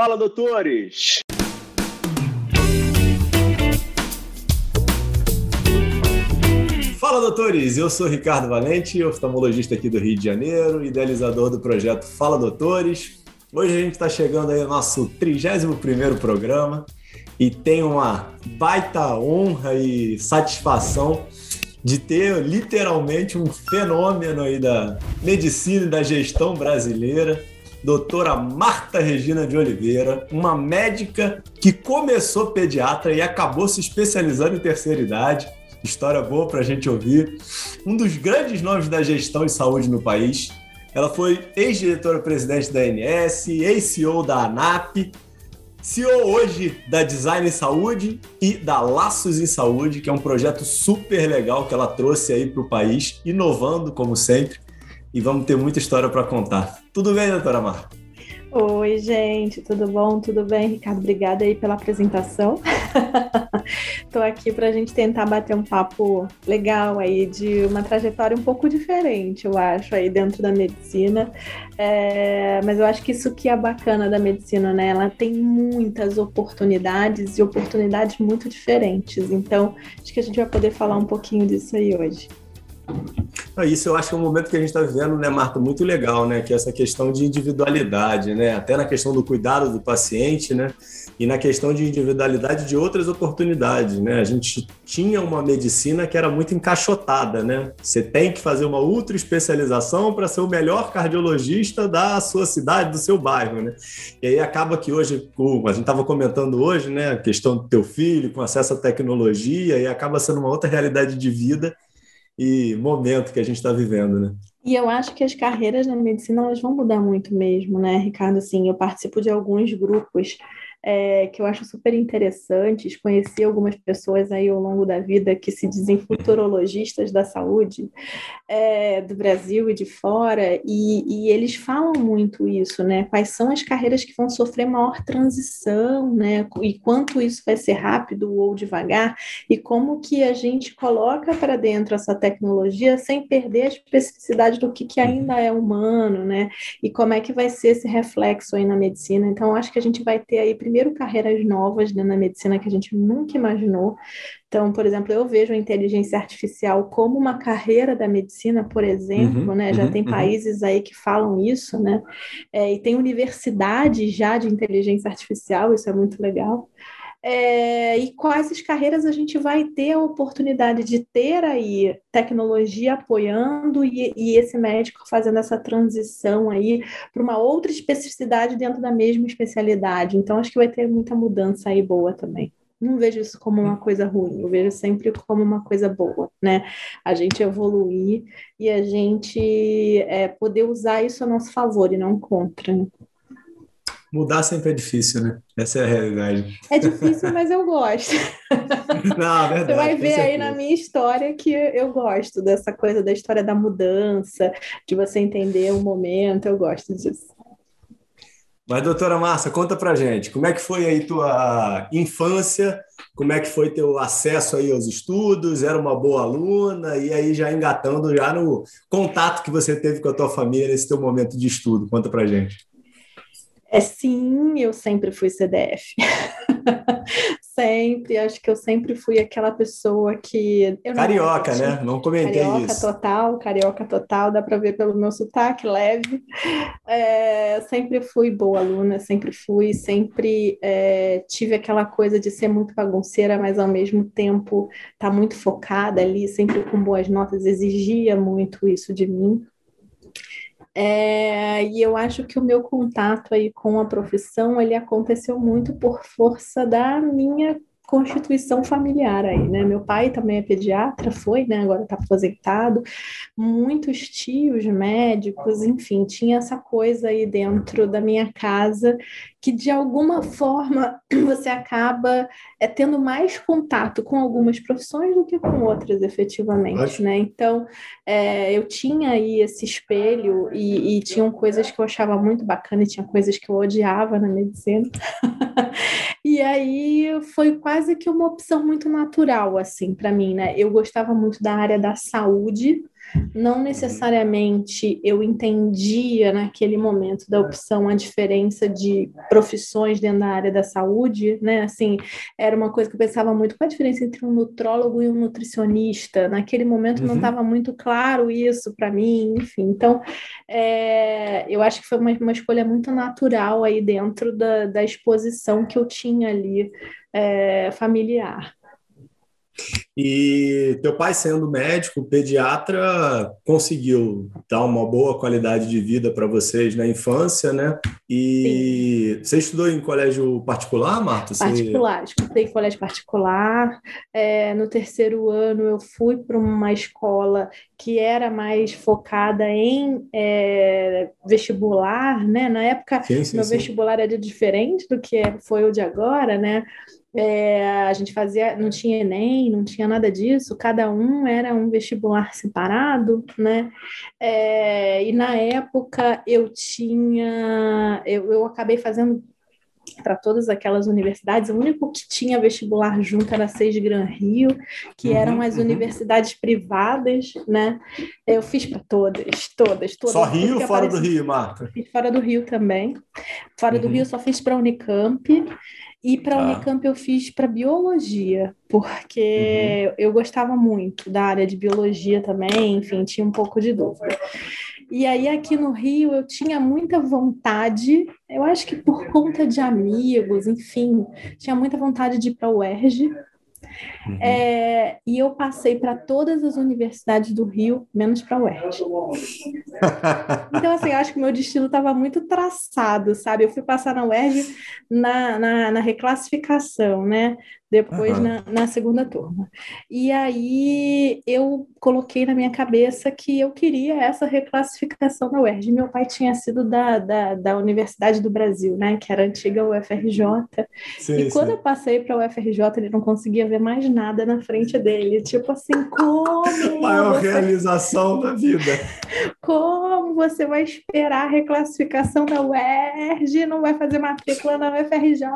Fala, doutores! Fala, doutores! Eu sou Ricardo Valente, oftalmologista aqui do Rio de Janeiro, idealizador do projeto Fala, Doutores. Hoje a gente está chegando aí ao nosso 31º programa e tem uma baita honra e satisfação de ter literalmente um fenômeno aí da medicina e da gestão brasileira, doutora Marta Regina de Oliveira, uma médica que começou pediatra e acabou se especializando em terceira idade. História boa para a gente ouvir. Um dos grandes nomes da gestão de saúde no país. Ela foi ex-diretora-presidente da ANS, ex-CEO da ANAP, CEO hoje da Design Saúde e da Laços em Saúde, que é um projeto super legal que ela trouxe aí para o país, inovando como sempre. E vamos ter muita história para contar. Tudo bem, doutora Marta? Oi, gente, tudo bom? Tudo bem, Ricardo? Obrigada aí pela apresentação. Estou aqui para a gente tentar bater um papo legal aí de uma trajetória um pouco diferente, eu acho, aí dentro da medicina. É, mas eu acho que isso que é bacana da medicina, né? Ela tem muitas oportunidades e oportunidades muito diferentes. Então, acho que a gente vai poder falar um pouquinho disso aí hoje. Isso eu acho que é um momento que a gente está vivendo, né, Marta, muito legal, né? Que é essa questão de individualidade, né? Até na questão do cuidado do paciente, né? E na questão de individualidade de outras oportunidades, né? A gente tinha uma medicina que era muito encaixotada, né? Você tem que fazer uma ultra especialização para ser o melhor cardiologista da sua cidade, do seu bairro, né? E aí acaba que hoje, a gente estava comentando hoje, né? A questão do teu filho com acesso à tecnologia e acaba sendo uma outra realidade de vida e momento que a gente está vivendo, né? E eu acho que as carreiras na medicina elas vão mudar muito mesmo, né, Ricardo? Assim, eu participo de alguns grupos é, que eu acho super interessantes. Conheci algumas pessoas aí ao longo da vida que se dizem uhum. futurologistas da saúde é, do Brasil e de fora, e, e, eles falam muito isso, né? Quais são as carreiras que vão sofrer maior transição, né? E quanto isso vai ser rápido ou devagar, e como que a gente coloca para dentro essa tecnologia sem perder a especificidade do que, que ainda é humano, né? E como é que vai ser esse reflexo aí na medicina. Então, acho que a gente vai ter aí primeiro carreiras novas né, na medicina que a gente nunca imaginou. Então, por exemplo, eu vejo a inteligência artificial como uma carreira da medicina, por exemplo, uhum, né? Já uhum, tem uhum. países aí que falam isso, né? É, e tem universidades já de inteligência artificial, isso é muito legal é, e quais carreiras a gente vai ter a oportunidade de ter aí tecnologia apoiando e, e esse médico fazendo essa transição aí para uma outra especificidade dentro da mesma especialidade. Então, acho que vai ter muita mudança aí boa também não vejo isso como uma coisa ruim, eu vejo sempre como uma coisa boa, né? A gente evoluir e a gente é, poder usar isso a nosso favor e não contra. Mudar sempre é difícil, né? Essa é a realidade. É difícil, mas eu gosto. Não, é verdade. Você vai ver aí na minha história que eu gosto dessa coisa da história da mudança, de você entender o momento, eu gosto disso. Mas, doutora Márcia, conta pra gente, como é que foi aí tua infância, como é que foi teu acesso aí aos estudos, era uma boa aluna, e aí já engatando já no contato que você teve com a tua família nesse teu momento de estudo, conta pra gente. É sim, eu sempre fui CDF. sempre, acho que eu sempre fui aquela pessoa que. carioca, né? Não comentei carioca isso. Carioca total, carioca total, dá para ver pelo meu sotaque leve. É, sempre fui boa aluna, sempre fui, sempre é, tive aquela coisa de ser muito bagunceira, mas ao mesmo tempo estar tá muito focada ali, sempre com boas notas, exigia muito isso de mim. É, e eu acho que o meu contato aí com a profissão ele aconteceu muito por força da minha constituição familiar aí, né? Meu pai também é pediatra, foi, né? Agora está aposentado. Muitos tios médicos, enfim, tinha essa coisa aí dentro da minha casa que de alguma forma você acaba é, tendo mais contato com algumas profissões do que com outras, efetivamente, né? Então, é, eu tinha aí esse espelho e, e tinham coisas que eu achava muito bacana e tinha coisas que eu odiava na medicina. e aí foi quase que uma opção muito natural, assim, para mim, né? Eu gostava muito da área da saúde, não necessariamente eu entendia naquele momento da opção a diferença de profissões dentro da área da saúde, né? Assim, era uma coisa que eu pensava muito, qual a diferença entre um nutrólogo e um nutricionista? Naquele momento uhum. não estava muito claro isso para mim, enfim. Então, é, eu acho que foi uma, uma escolha muito natural aí dentro da, da exposição que eu tinha ali é, familiar. E teu pai, sendo médico, pediatra, conseguiu dar uma boa qualidade de vida para vocês na infância, né? E Sim. você estudou em colégio particular, Marta? Você... Particular, estudei em colégio particular. É, no terceiro ano, eu fui para uma escola que era mais focada em é, vestibular, né? Na época, sim, sim, meu sim. vestibular era diferente do que foi o de agora, né? É, a gente fazia, não tinha Enem, não tinha nada disso, cada um era um vestibular separado, né? É, e na época eu tinha, eu, eu acabei fazendo para todas aquelas universidades, o único que tinha vestibular junto era a Seis Gran Rio, que uhum, eram as uhum. universidades privadas, né? Eu fiz para todas, todas, todas. Só Rio ou fora do Rio, Marta? Fiz fora do Rio também. Fora uhum. do Rio só fiz para a Unicamp. E para a ah. Unicamp eu fiz para biologia, porque uhum. eu gostava muito da área de biologia também, enfim, tinha um pouco de dúvida. E aí aqui no Rio eu tinha muita vontade, eu acho que por conta de amigos, enfim, tinha muita vontade de ir para o UERJ, Uhum. É, e eu passei para todas as universidades do Rio, menos para a UERJ. então, assim, eu acho que o meu destino estava muito traçado, sabe? Eu fui passar na UERJ na, na, na reclassificação, né? depois uhum. na, na, segunda turma. E aí eu coloquei na minha cabeça que eu queria essa reclassificação da UERJ. Meu pai tinha sido da, da, da Universidade do Brasil, né, que era a antiga UFRJ. Sim, e quando eu passei para a UFRJ, ele não conseguia ver mais nada na frente dele. Tipo assim, como. Maior você... realização da vida. Como você vai esperar a reclassificação da UERJ, não vai fazer matrícula na UFRJ?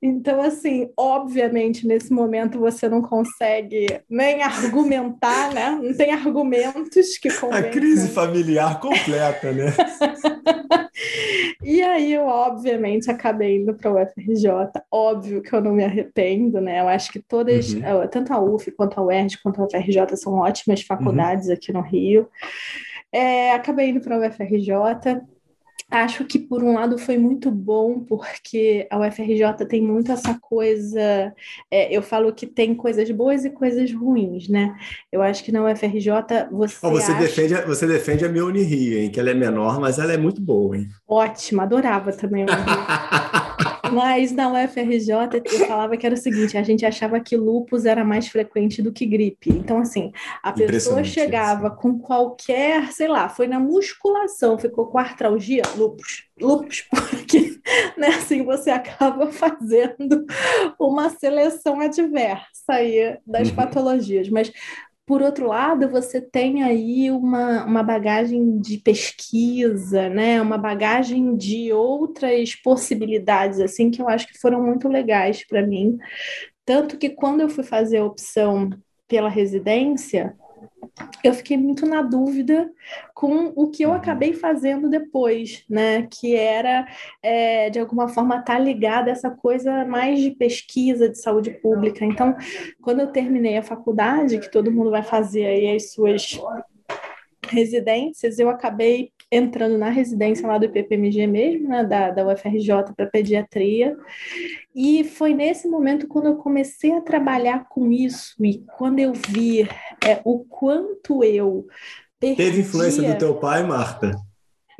Então, assim, obviamente, nesse momento você não consegue nem argumentar, né? Não tem argumentos que convençam. A crise familiar completa, né? e aí eu, obviamente, acabei indo para o UFRJ. Óbvio que eu não me arrependo, né? Eu acho que todas, uhum. Eh, tanto a UF quanto a UERJ quanto a UFRJ são ótimas faculdades uhum. aqui no Rio. É, acabei indo para a UFRJ Acho que, por um lado, foi muito bom, porque a UFRJ tem muito essa coisa. É, eu falo que tem coisas boas e coisas ruins, né? Eu acho que na UFRJ você. Oh, você, acha... defende, você defende a minha Unirio, hein? Que ela é menor, mas ela é muito boa, hein? Ótima, adorava também a Mas na UFRJ eu falava que era o seguinte: a gente achava que lupus era mais frequente do que gripe. Então, assim, a pessoa chegava isso. com qualquer, sei lá, foi na musculação, ficou com artralgia, lupus. Lupus, porque né, assim você acaba fazendo uma seleção adversa aí das uhum. patologias. Mas por outro lado, você tem aí uma, uma bagagem de pesquisa, né? uma bagagem de outras possibilidades, assim, que eu acho que foram muito legais para mim. Tanto que quando eu fui fazer a opção pela residência, eu fiquei muito na dúvida com o que eu uhum. acabei fazendo depois, né? Que era, é, de alguma forma, estar tá ligada a essa coisa mais de pesquisa de saúde pública. Então, quando eu terminei a faculdade, que todo mundo vai fazer aí as suas residências, eu acabei entrando na residência lá do IPPMG mesmo, né, da, da UFRJ para pediatria, e foi nesse momento quando eu comecei a trabalhar com isso, e quando eu vi é, o quanto eu perdia... Teve influência do teu pai, Marta?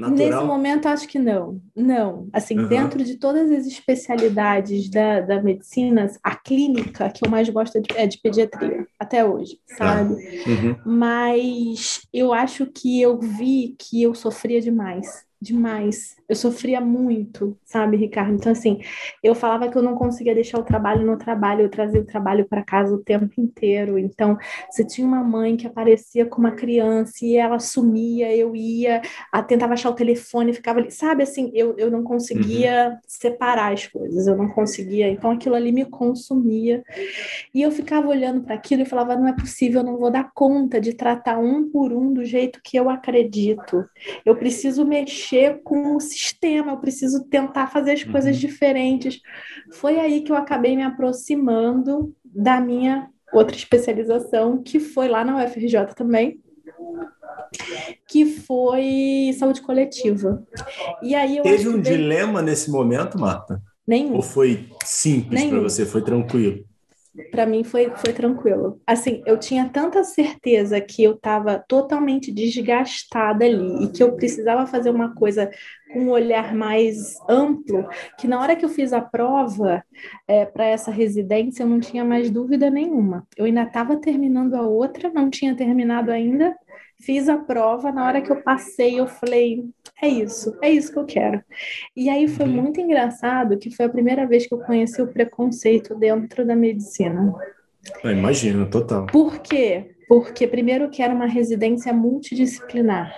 Natural? Nesse momento, acho que não. Não. Assim, uhum. dentro de todas as especialidades da, da medicina, a clínica que eu mais gosto é de, é de pediatria, até hoje, sabe? Uhum. Mas eu acho que eu vi que eu sofria demais demais. Eu sofria muito, sabe, Ricardo? Então, assim, eu falava que eu não conseguia deixar o trabalho no trabalho, eu trazia o trabalho para casa o tempo inteiro. Então, se tinha uma mãe que aparecia com uma criança e ela sumia, eu ia, a, tentava achar o telefone, ficava ali, sabe, assim, eu, eu não conseguia uhum. separar as coisas, eu não conseguia. Então, aquilo ali me consumia. E eu ficava olhando para aquilo e falava: não é possível, eu não vou dar conta de tratar um por um do jeito que eu acredito. Eu preciso mexer com o sistema, eu preciso tentar fazer as coisas uhum. diferentes. Foi aí que eu acabei me aproximando da minha outra especialização, que foi lá na UFRJ também, que foi saúde coletiva. E aí Teve um dilema nesse momento, Marta? Nenhum. Ou foi simples para você? Foi tranquilo? Para mim foi, foi tranquilo. Assim, eu tinha tanta certeza que eu estava totalmente desgastada ali e que eu precisava fazer uma coisa com um olhar mais amplo, que na hora que eu fiz a prova é, para essa residência, eu não tinha mais dúvida nenhuma. Eu ainda estava terminando a outra, não tinha terminado ainda, fiz a prova, na hora que eu passei, eu falei, é isso, é isso que eu quero. E aí foi uhum. muito engraçado que foi a primeira vez que eu conheci o preconceito dentro da medicina. Eu imagino, total. Por quê? Porque primeiro que era uma residência multidisciplinar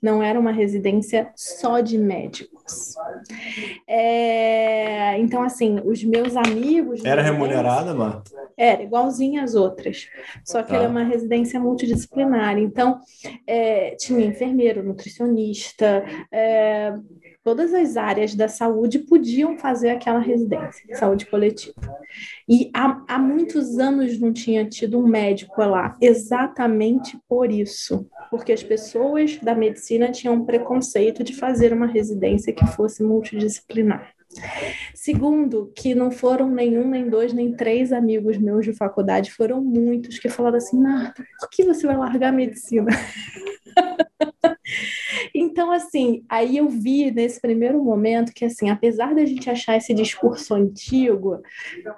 não era uma residência só de É, então, assim, os meus amigos. Era remunerada, Marta? Era, igualzinha às outras. Só que tá. era uma residência multidisciplinar. Então, é, tinha enfermeiro, nutricionista, é, todas as áreas da saúde podiam fazer aquela residência, saúde coletiva. E há, há muitos anos não tinha tido um médico lá, exatamente por isso, porque as pessoas da medicina tinham um preconceito de fazer uma residência que fosse multidisciplinar. Segundo, que não foram nenhum, nem dois, nem três amigos meus de faculdade, foram muitos que falaram assim: Marta, por que você vai largar a medicina? então, assim, aí eu vi nesse primeiro momento que, assim, apesar da gente achar esse discurso antigo,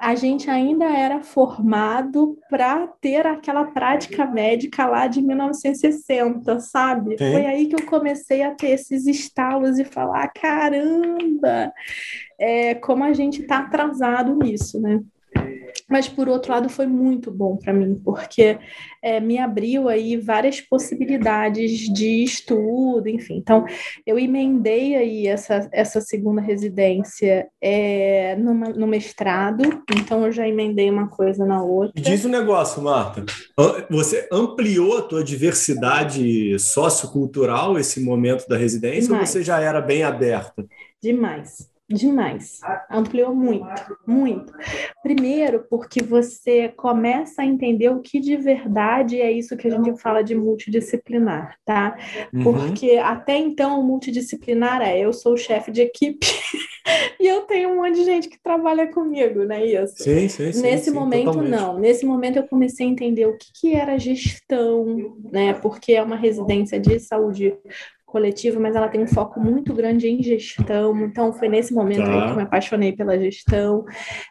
a gente ainda era formado para ter aquela prática médica lá de 1960, sabe? Sim. Foi aí que eu comecei a ter esses estalos e falar: caramba, é, como a gente está atrasado nisso, né? Mas, por outro lado, foi muito bom para mim, porque é, me abriu aí várias possibilidades de estudo, enfim. Então, eu emendei aí essa, essa segunda residência é, numa, no mestrado, então eu já emendei uma coisa na outra. Diz um negócio, Marta. Você ampliou a tua diversidade sociocultural esse momento da residência Demais. ou você já era bem aberta? Demais. Demais. Ampliou muito, muito. Primeiro, porque você começa a entender o que de verdade é isso que a gente fala de multidisciplinar, tá? Uhum. Porque até então o multidisciplinar é eu sou o chefe de equipe e eu tenho um monte de gente que trabalha comigo, não é isso? Sim, sim, sim. Nesse sim, momento, totalmente. não. Nesse momento eu comecei a entender o que, que era gestão, né? Porque é uma residência de saúde coletiva, mas ela tem um foco muito grande em gestão. Então, foi nesse momento tá. aí que eu me apaixonei pela gestão.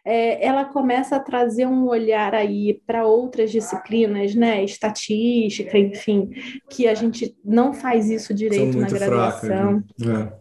É, ela começa a trazer um olhar aí para outras disciplinas, né? Estatística, enfim, que a gente não faz isso direito na graduação. Fracas, né? é.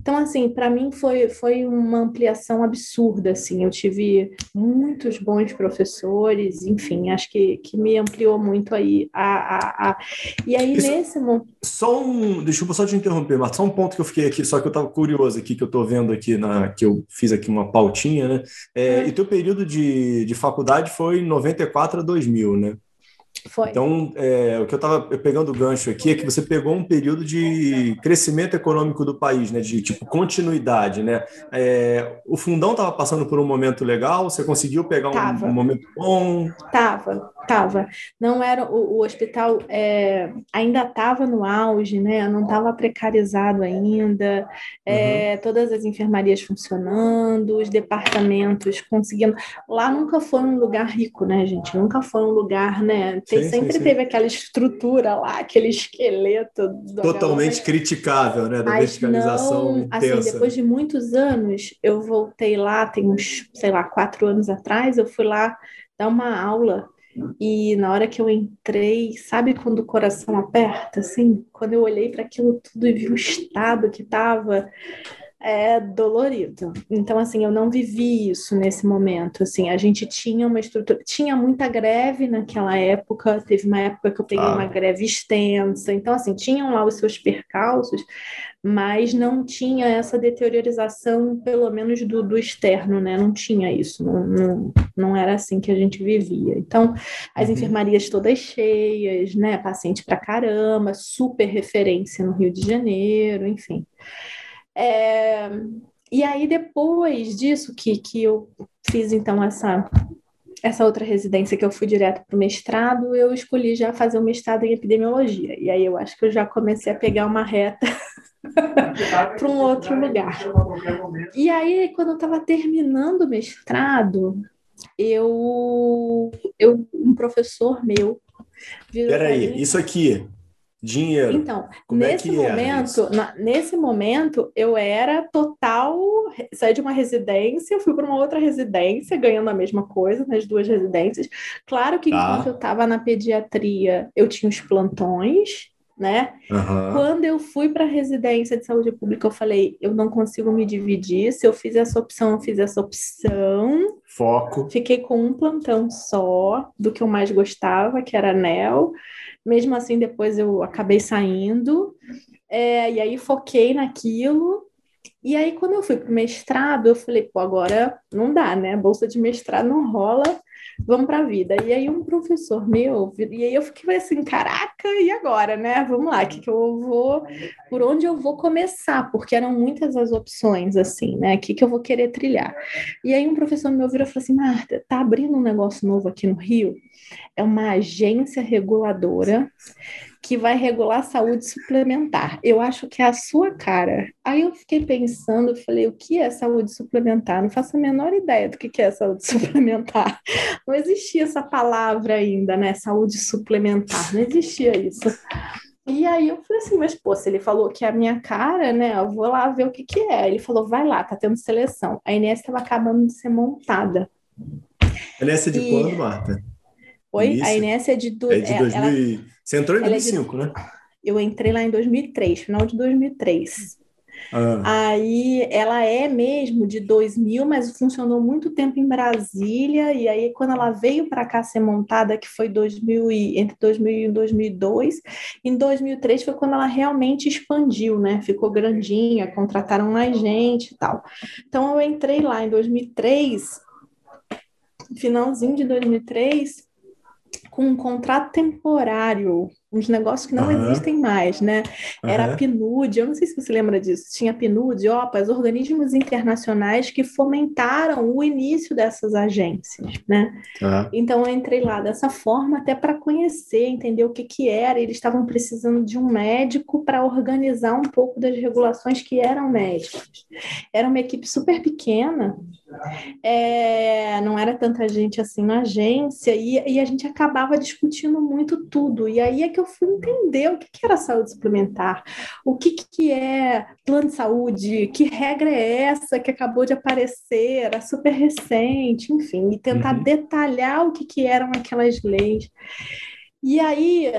Então, assim, para mim foi, foi uma ampliação absurda, assim, eu tive muitos bons professores, enfim, acho que, que me ampliou muito aí a... a, a... E aí, Isso, nesse momento... Só um... Deixa eu só te interromper, Marta, só um ponto que eu fiquei aqui, só que eu estava curioso aqui, que eu estou vendo aqui, na, que eu fiz aqui uma pautinha, né? É, E teu período de, de faculdade foi 94 a 2000, né? Foi. Então, é, o que eu estava pegando o gancho aqui é que você pegou um período de crescimento econômico do país, né? De tipo continuidade, né? É, o fundão estava passando por um momento legal, você conseguiu pegar um, um momento bom? Tava, tava. Não era o, o hospital é, ainda estava no auge, né? Não estava precarizado ainda. É, uhum. Todas as enfermarias funcionando, os departamentos conseguindo. Lá nunca foi um lugar rico, né, gente? Nunca foi um lugar, né? Sim, sempre sim, teve aquela estrutura lá, aquele esqueleto. Totalmente galera. criticável, né? Da Mas verticalização não, intensa. Assim, depois de muitos anos, eu voltei lá, tem uns, sei lá, quatro anos atrás, eu fui lá dar uma aula E na hora que eu entrei, sabe quando o coração aperta, assim? Quando eu olhei para aquilo tudo e vi o estado que estava, é dolorido. Então, assim, eu não vivi isso nesse momento. Assim, a gente tinha uma estrutura, tinha muita greve naquela época. Teve uma época que eu peguei ah. uma greve extensa. Então, assim, tinham lá os seus percalços, mas não tinha essa deteriorização, pelo menos do, do externo, né? Não tinha isso. Não, não, não era assim que a gente vivia. Então, as uhum. enfermarias todas cheias, né? Paciente pra caramba, super referência no Rio de Janeiro, enfim. É, e aí, depois disso, que, que eu fiz, então, essa, essa outra residência, que eu fui direto para o mestrado, eu escolhi já fazer o mestrado em epidemiologia. E aí, eu acho que eu já comecei a pegar uma reta para um outro lugar. E aí, quando eu estava terminando o mestrado, eu, eu um professor meu. Peraí, isso aqui Dinheiro. Então, Como é nesse é momento, na, nesse momento, eu era total. Saí de uma residência, fui para uma outra residência, ganhando a mesma coisa nas duas residências. Claro que tá. enquanto eu estava na pediatria, eu tinha os plantões, né? Uhum. Quando eu fui para a residência de saúde pública, eu falei, eu não consigo me dividir. Se eu fiz essa opção, eu fiz essa opção. Foco. Fiquei com um plantão só do que eu mais gostava, que era NEL. Mesmo assim, depois eu acabei saindo, é, e aí foquei naquilo. E aí, quando eu fui para o mestrado, eu falei, pô, agora não dá, né? Bolsa de mestrado não rola, vamos para a vida. E aí, um professor meu, e aí eu fiquei assim, caraca, e agora, né? Vamos lá, que, que eu vou, por onde eu vou começar? Porque eram muitas as opções, assim, né? O que, que eu vou querer trilhar? E aí, um professor meu virou e falou assim, Marta, tá abrindo um negócio novo aqui no Rio? é uma agência reguladora que vai regular a saúde suplementar. Eu acho que é a sua cara. Aí eu fiquei pensando, falei, o que é saúde suplementar? Não faço a menor ideia do que é saúde suplementar. Não existia essa palavra ainda, né? Saúde suplementar, não existia isso. E aí eu falei assim, mas pô, se ele falou que é a minha cara, né? Eu vou lá ver o que que é. Ele falou, vai lá, tá tendo seleção. A Inês estava acabando de ser montada. A Inês é de e... quando, Marta? Oi? Isso. A Inés é de... Do... É de 2000... ela... Você entrou em 2005, é de... né? Eu entrei lá em 2003, final de 2003. Ah. Aí ela é mesmo de 2000, mas funcionou muito tempo em Brasília. E aí, quando ela veio para cá ser montada, que foi 2000 e, entre 2000 e 2002, em 2003 foi quando ela realmente expandiu, né? Ficou grandinha, contrataram mais gente e tal. Então, eu entrei lá em 2003, finalzinho de 2003 com um contrato temporário, uns negócios que não uhum. existem mais, né? Era uhum. a PNUD, eu não sei se você lembra disso, tinha a PNUD, OPAS, organismos internacionais que fomentaram o início dessas agências, né? Uhum. Então eu entrei lá dessa forma até para conhecer, entender o que que era, eles estavam precisando de um médico para organizar um pouco das regulações que eram médicos. Era uma equipe super pequena, é, não era tanta gente assim na agência, e, e, a gente acabava discutindo muito tudo. E aí é que eu fui entender o que, que era saúde suplementar, o que, que é plano de saúde, que regra é essa que acabou de aparecer, era super recente, enfim, e tentar uhum. detalhar o que, que eram aquelas leis. E aí,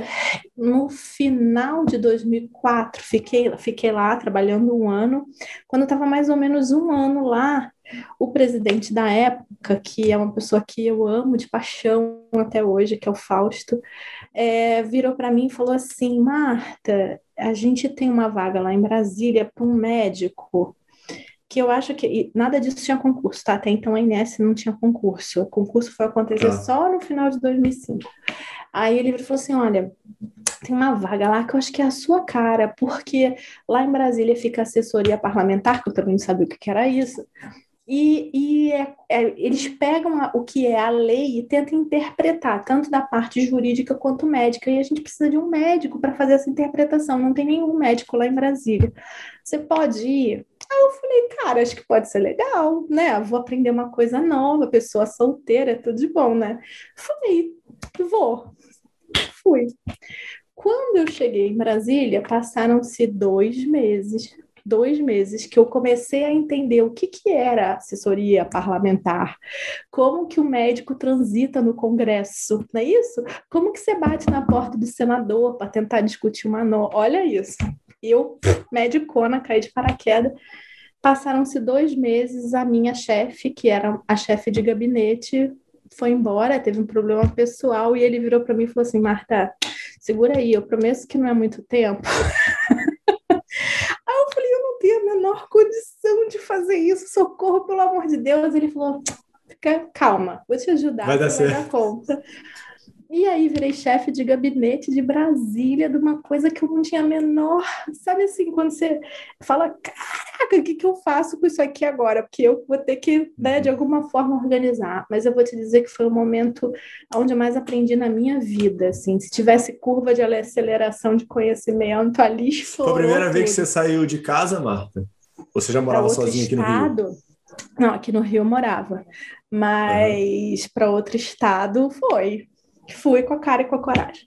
no final de 2004, fiquei, fiquei lá trabalhando um ano. Quando estava mais ou menos um ano lá, o presidente da época, que é uma pessoa que eu amo de paixão até hoje, que é o Fausto, é, virou para mim e falou assim: Marta, a gente tem uma vaga lá em Brasília para um médico que eu acho que nada disso tinha concurso, tá? Até então a Inés não tinha concurso. O concurso foi acontecer ah. só no final de 2005. Aí ele falou assim: olha, tem uma vaga lá que eu acho que é a sua cara, porque lá em Brasília fica assessoria parlamentar, que eu também não sabia o que era isso. E, e é, é, eles pegam a, o que é a lei e tentam interpretar, tanto da parte jurídica quanto médica, e a gente precisa de um médico para fazer essa interpretação. Não tem nenhum médico lá em Brasília. Você pode ir? Aí eu falei, cara, acho que pode ser legal, né? Vou aprender uma coisa nova, pessoa solteira, tudo de bom, né? Falei, vou fui. Quando eu cheguei em Brasília, passaram-se dois meses. Dois meses que eu comecei a entender o que, que era assessoria parlamentar, como que o médico transita no Congresso, não é isso? Como que você bate na porta do senador para tentar discutir uma norma? Olha isso. Eu, medicona, caí de paraquedas. Passaram-se dois meses, a minha chefe, que era a chefe de gabinete, foi embora, teve um problema pessoal, e ele virou para mim e falou assim: Marta, segura aí, eu prometo que não é muito tempo. aí eu falei: eu não tenho a menor condição de fazer isso, socorro, pelo amor de Deus. Ele falou: fica calma, vou te ajudar, vai dar vai dar conta. E aí virei chefe de gabinete de Brasília, de uma coisa que eu não tinha a menor. Sabe assim, quando você fala, caraca, o que, que eu faço com isso aqui agora? Porque eu vou ter que, né, de alguma forma, organizar. Mas eu vou te dizer que foi o momento onde eu mais aprendi na minha vida. Assim, se tivesse curva de aceleração de conhecimento ali, Foi a primeira vez que você saiu de casa, Marta? Você já morava sozinha aqui no Rio? Não, aqui no Rio eu morava. Mas uhum. para outro estado foi fui com a cara e com a coragem.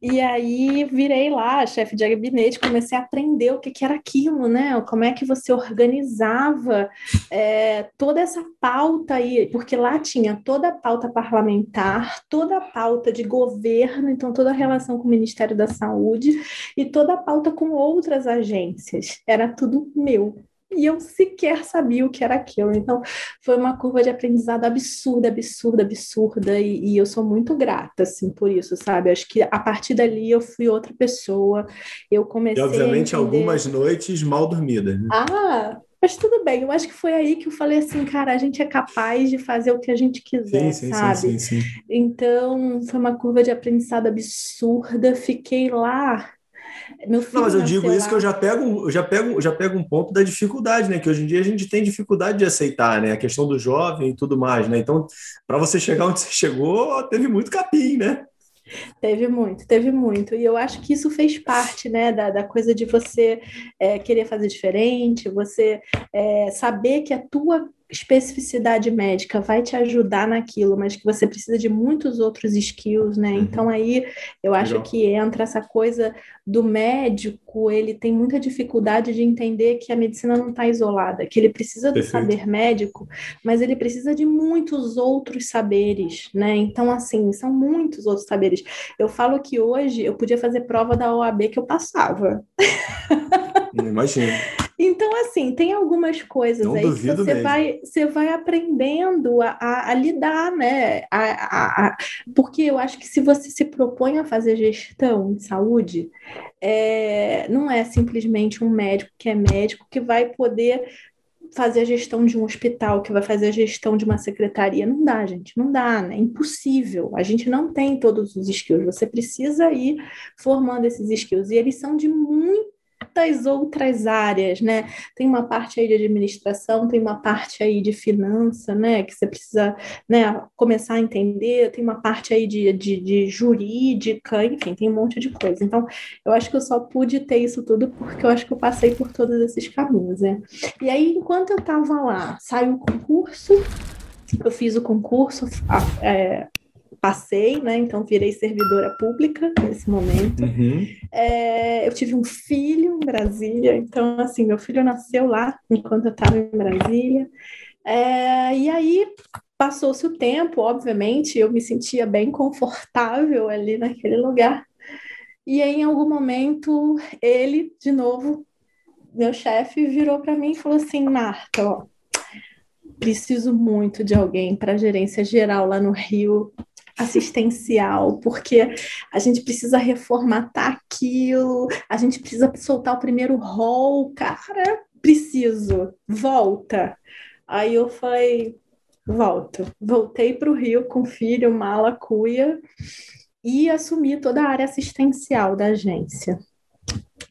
E aí virei lá, chefe de gabinete, comecei a aprender o que, que era aquilo, né? Como é que você organizava é, toda essa pauta aí, porque lá tinha toda a pauta parlamentar, toda a pauta de governo, então toda a relação com o Ministério da Saúde e toda a pauta com outras agências. Era tudo meu e eu sequer sabia o que era aquilo. Então, foi uma curva de aprendizado absurda, absurda, absurda, e, e, eu sou muito grata, assim, por isso, sabe? Acho que a partir dali eu fui outra pessoa, eu comecei E, obviamente, entender... algumas noites mal dormidas, né? Ah, mas tudo bem, eu acho que foi aí que eu falei assim, cara, a gente é capaz de fazer o que a gente quiser, sim, sim, sabe? Sim, sim, sim. Então, foi uma curva de aprendizado absurda, fiquei lá meu filho não, mas eu digo isso lá. que eu já pego, eu já pego, já pego um ponto da dificuldade, né? Que hoje em dia a gente tem dificuldade de aceitar, né? A questão do jovem e tudo mais, né? Então, para você chegar onde você chegou, teve muito capim, né? Teve muito, teve muito. E eu acho que isso fez parte, né, da, da coisa de você é, querer fazer diferente, você é, saber que a tua especificidade médica vai te ajudar naquilo, mas que você precisa de muitos outros skills, né? Uhum. Então aí eu acho Legal. que entra essa coisa do médico, ele tem muita dificuldade de entender que a medicina não está isolada, que ele precisa do Perfeito. saber médico, mas ele precisa de muitos outros saberes, né? Então assim, são muitos outros saberes. Eu falo que hoje eu podia fazer prova da OAB que eu passava. Imagina. Então, assim, tem algumas coisas Não aí que você mesmo. vai, você vai aprendendo a, a, a lidar, né? A, a, porque eu acho que se você se propõe a fazer gestão de saúde, é, não é simplesmente um médico que é médico que vai poder fazer a gestão de um hospital, que vai fazer a gestão de uma secretaria. Não dá, gente, não dá, né? É impossível. A gente não tem todos os skills. Você precisa ir formando esses skills. E eles são de muito muitas outras áreas, né? Tem uma parte aí de administração, tem uma parte aí de finança, né? Que você precisa né, começar a entender, tem uma parte aí de, de, de jurídica, enfim, tem um monte de coisa. Então, eu acho que eu só pude ter isso tudo porque eu acho que eu passei por todos esses caminhos, né? E aí, enquanto eu estava lá, saiu o concurso, eu fiz o concurso, é, passei, né? Então virei servidora pública nesse momento. Uhum. É, eu tive um filho em Brasília, então assim, meu filho nasceu lá enquanto eu estava em Brasília. É, e aí passou-se o tempo, obviamente, eu me sentia bem confortável ali naquele lugar. E aí, em algum momento, ele, de novo, meu chefe, virou para mim e falou assim: Marta, ó, preciso muito de alguém para gerência geral lá no Rio assistencial, porque a gente precisa reformatar aquilo, a gente precisa soltar o primeiro rol, cara, preciso, volta. Aí eu falei, volto. Voltei para o Rio com filho, mala, cuia, e assumi toda a área assistencial da agência.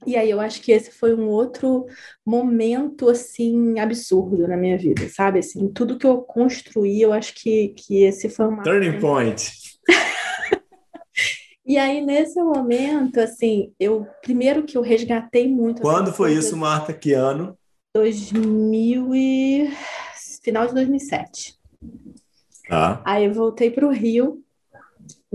E aí eu acho que esse foi um outro momento assim absurdo na minha vida, sabe? Assim, tudo que eu construí, eu acho que, que esse foi uma turning point. e aí nesse momento, assim, eu primeiro que eu resgatei muito. Quando foi isso, Marta? Que ano? 2000 e final de 2007. Tá. Aí eu voltei para o Rio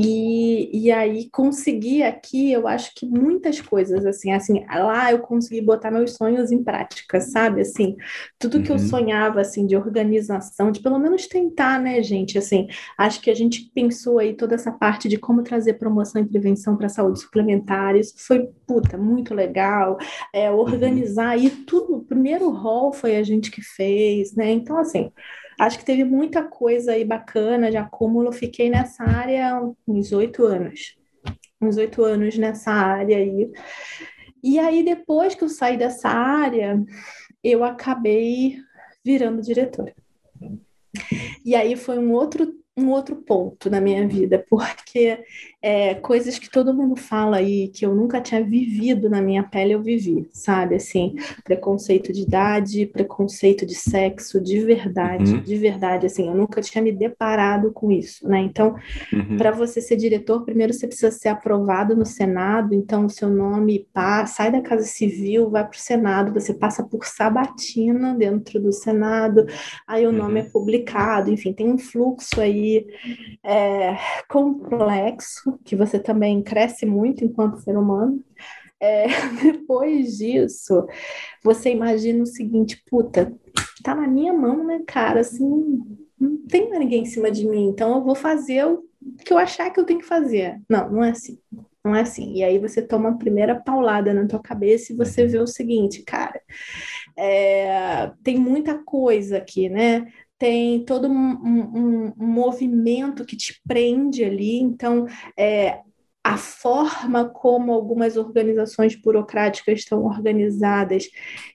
E, e aí consegui aqui, eu acho que muitas coisas, assim, assim, lá eu consegui botar meus sonhos em prática, sabe? Assim, tudo uhum. que eu uhum. sonhava, assim, de organização, de pelo menos tentar, né, gente? Assim, acho que a gente pensou aí toda essa parte de como trazer promoção e prevenção para a saúde suplementar, isso foi, puta, muito legal. É, organizar uhum. aí tudo, o primeiro rol foi a gente que fez, né? Então, assim, Acho que teve muita coisa aí bacana de acúmulo. Fiquei nessa área uns oito anos. Uns oito anos nessa área aí. E aí, depois que eu saí dessa área, eu acabei virando diretora. E aí foi um outro um outro ponto na minha vida, porque é, coisas que todo mundo fala aí, que eu nunca tinha vivido na minha pele, eu vivi, sabe? Assim, preconceito de idade, preconceito de sexo, de verdade, uhum. de verdade, assim, eu nunca tinha me deparado com isso, né? Então, uhum. para você ser diretor, primeiro você precisa ser aprovado no Senado, então o seu nome pá, sai da Casa Civil, vai para o Senado, você passa por sabatina dentro do Senado, aí o nome uhum. é publicado, enfim, tem um fluxo aí é, complexo, que você também cresce muito enquanto ser humano. É, depois disso, você imagina o seguinte, puta, tá na minha mão, né, cara? Assim, não tem ninguém em cima de mim, então eu vou fazer o que eu achar que eu tenho que fazer. Não, não é assim. Não é assim. E aí você toma a primeira paulada na tua cabeça e você vê o seguinte, cara, é, tem muita coisa aqui, né? Tem todo um, um, um movimento que te prende ali, então é, a forma como algumas organizações burocráticas estão organizadas,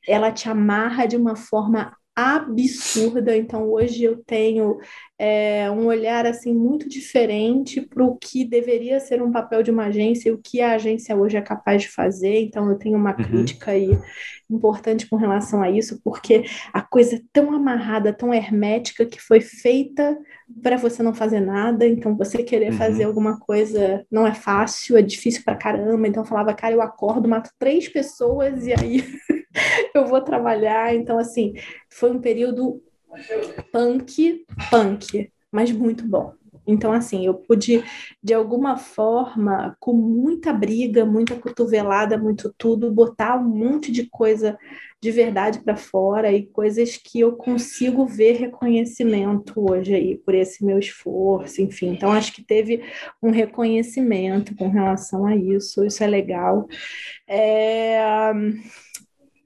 ela te amarra de uma forma absurda. Então, hoje eu tenho é, um olhar assim muito diferente para o que deveria ser um papel de uma agência e o que a agência hoje é capaz de fazer. Então, eu tenho uma uhum. crítica aí importante com relação a isso, porque a coisa é tão amarrada, tão hermética, que foi feita para você não fazer nada. Então, você querer uhum. fazer alguma coisa não é fácil, é difícil para caramba. Então, eu falava, cara, eu acordo, mato três pessoas e aí. eu vou trabalhar. Então, assim, foi um período punk, punk, mas muito bom. Então, assim, eu pude, de alguma forma, com muita briga, muita cotovelada, muito tudo, botar um monte de coisa de verdade para fora e coisas que eu consigo ver reconhecimento hoje aí por esse meu esforço, enfim. Então, acho que teve um reconhecimento com relação a isso, isso é legal. É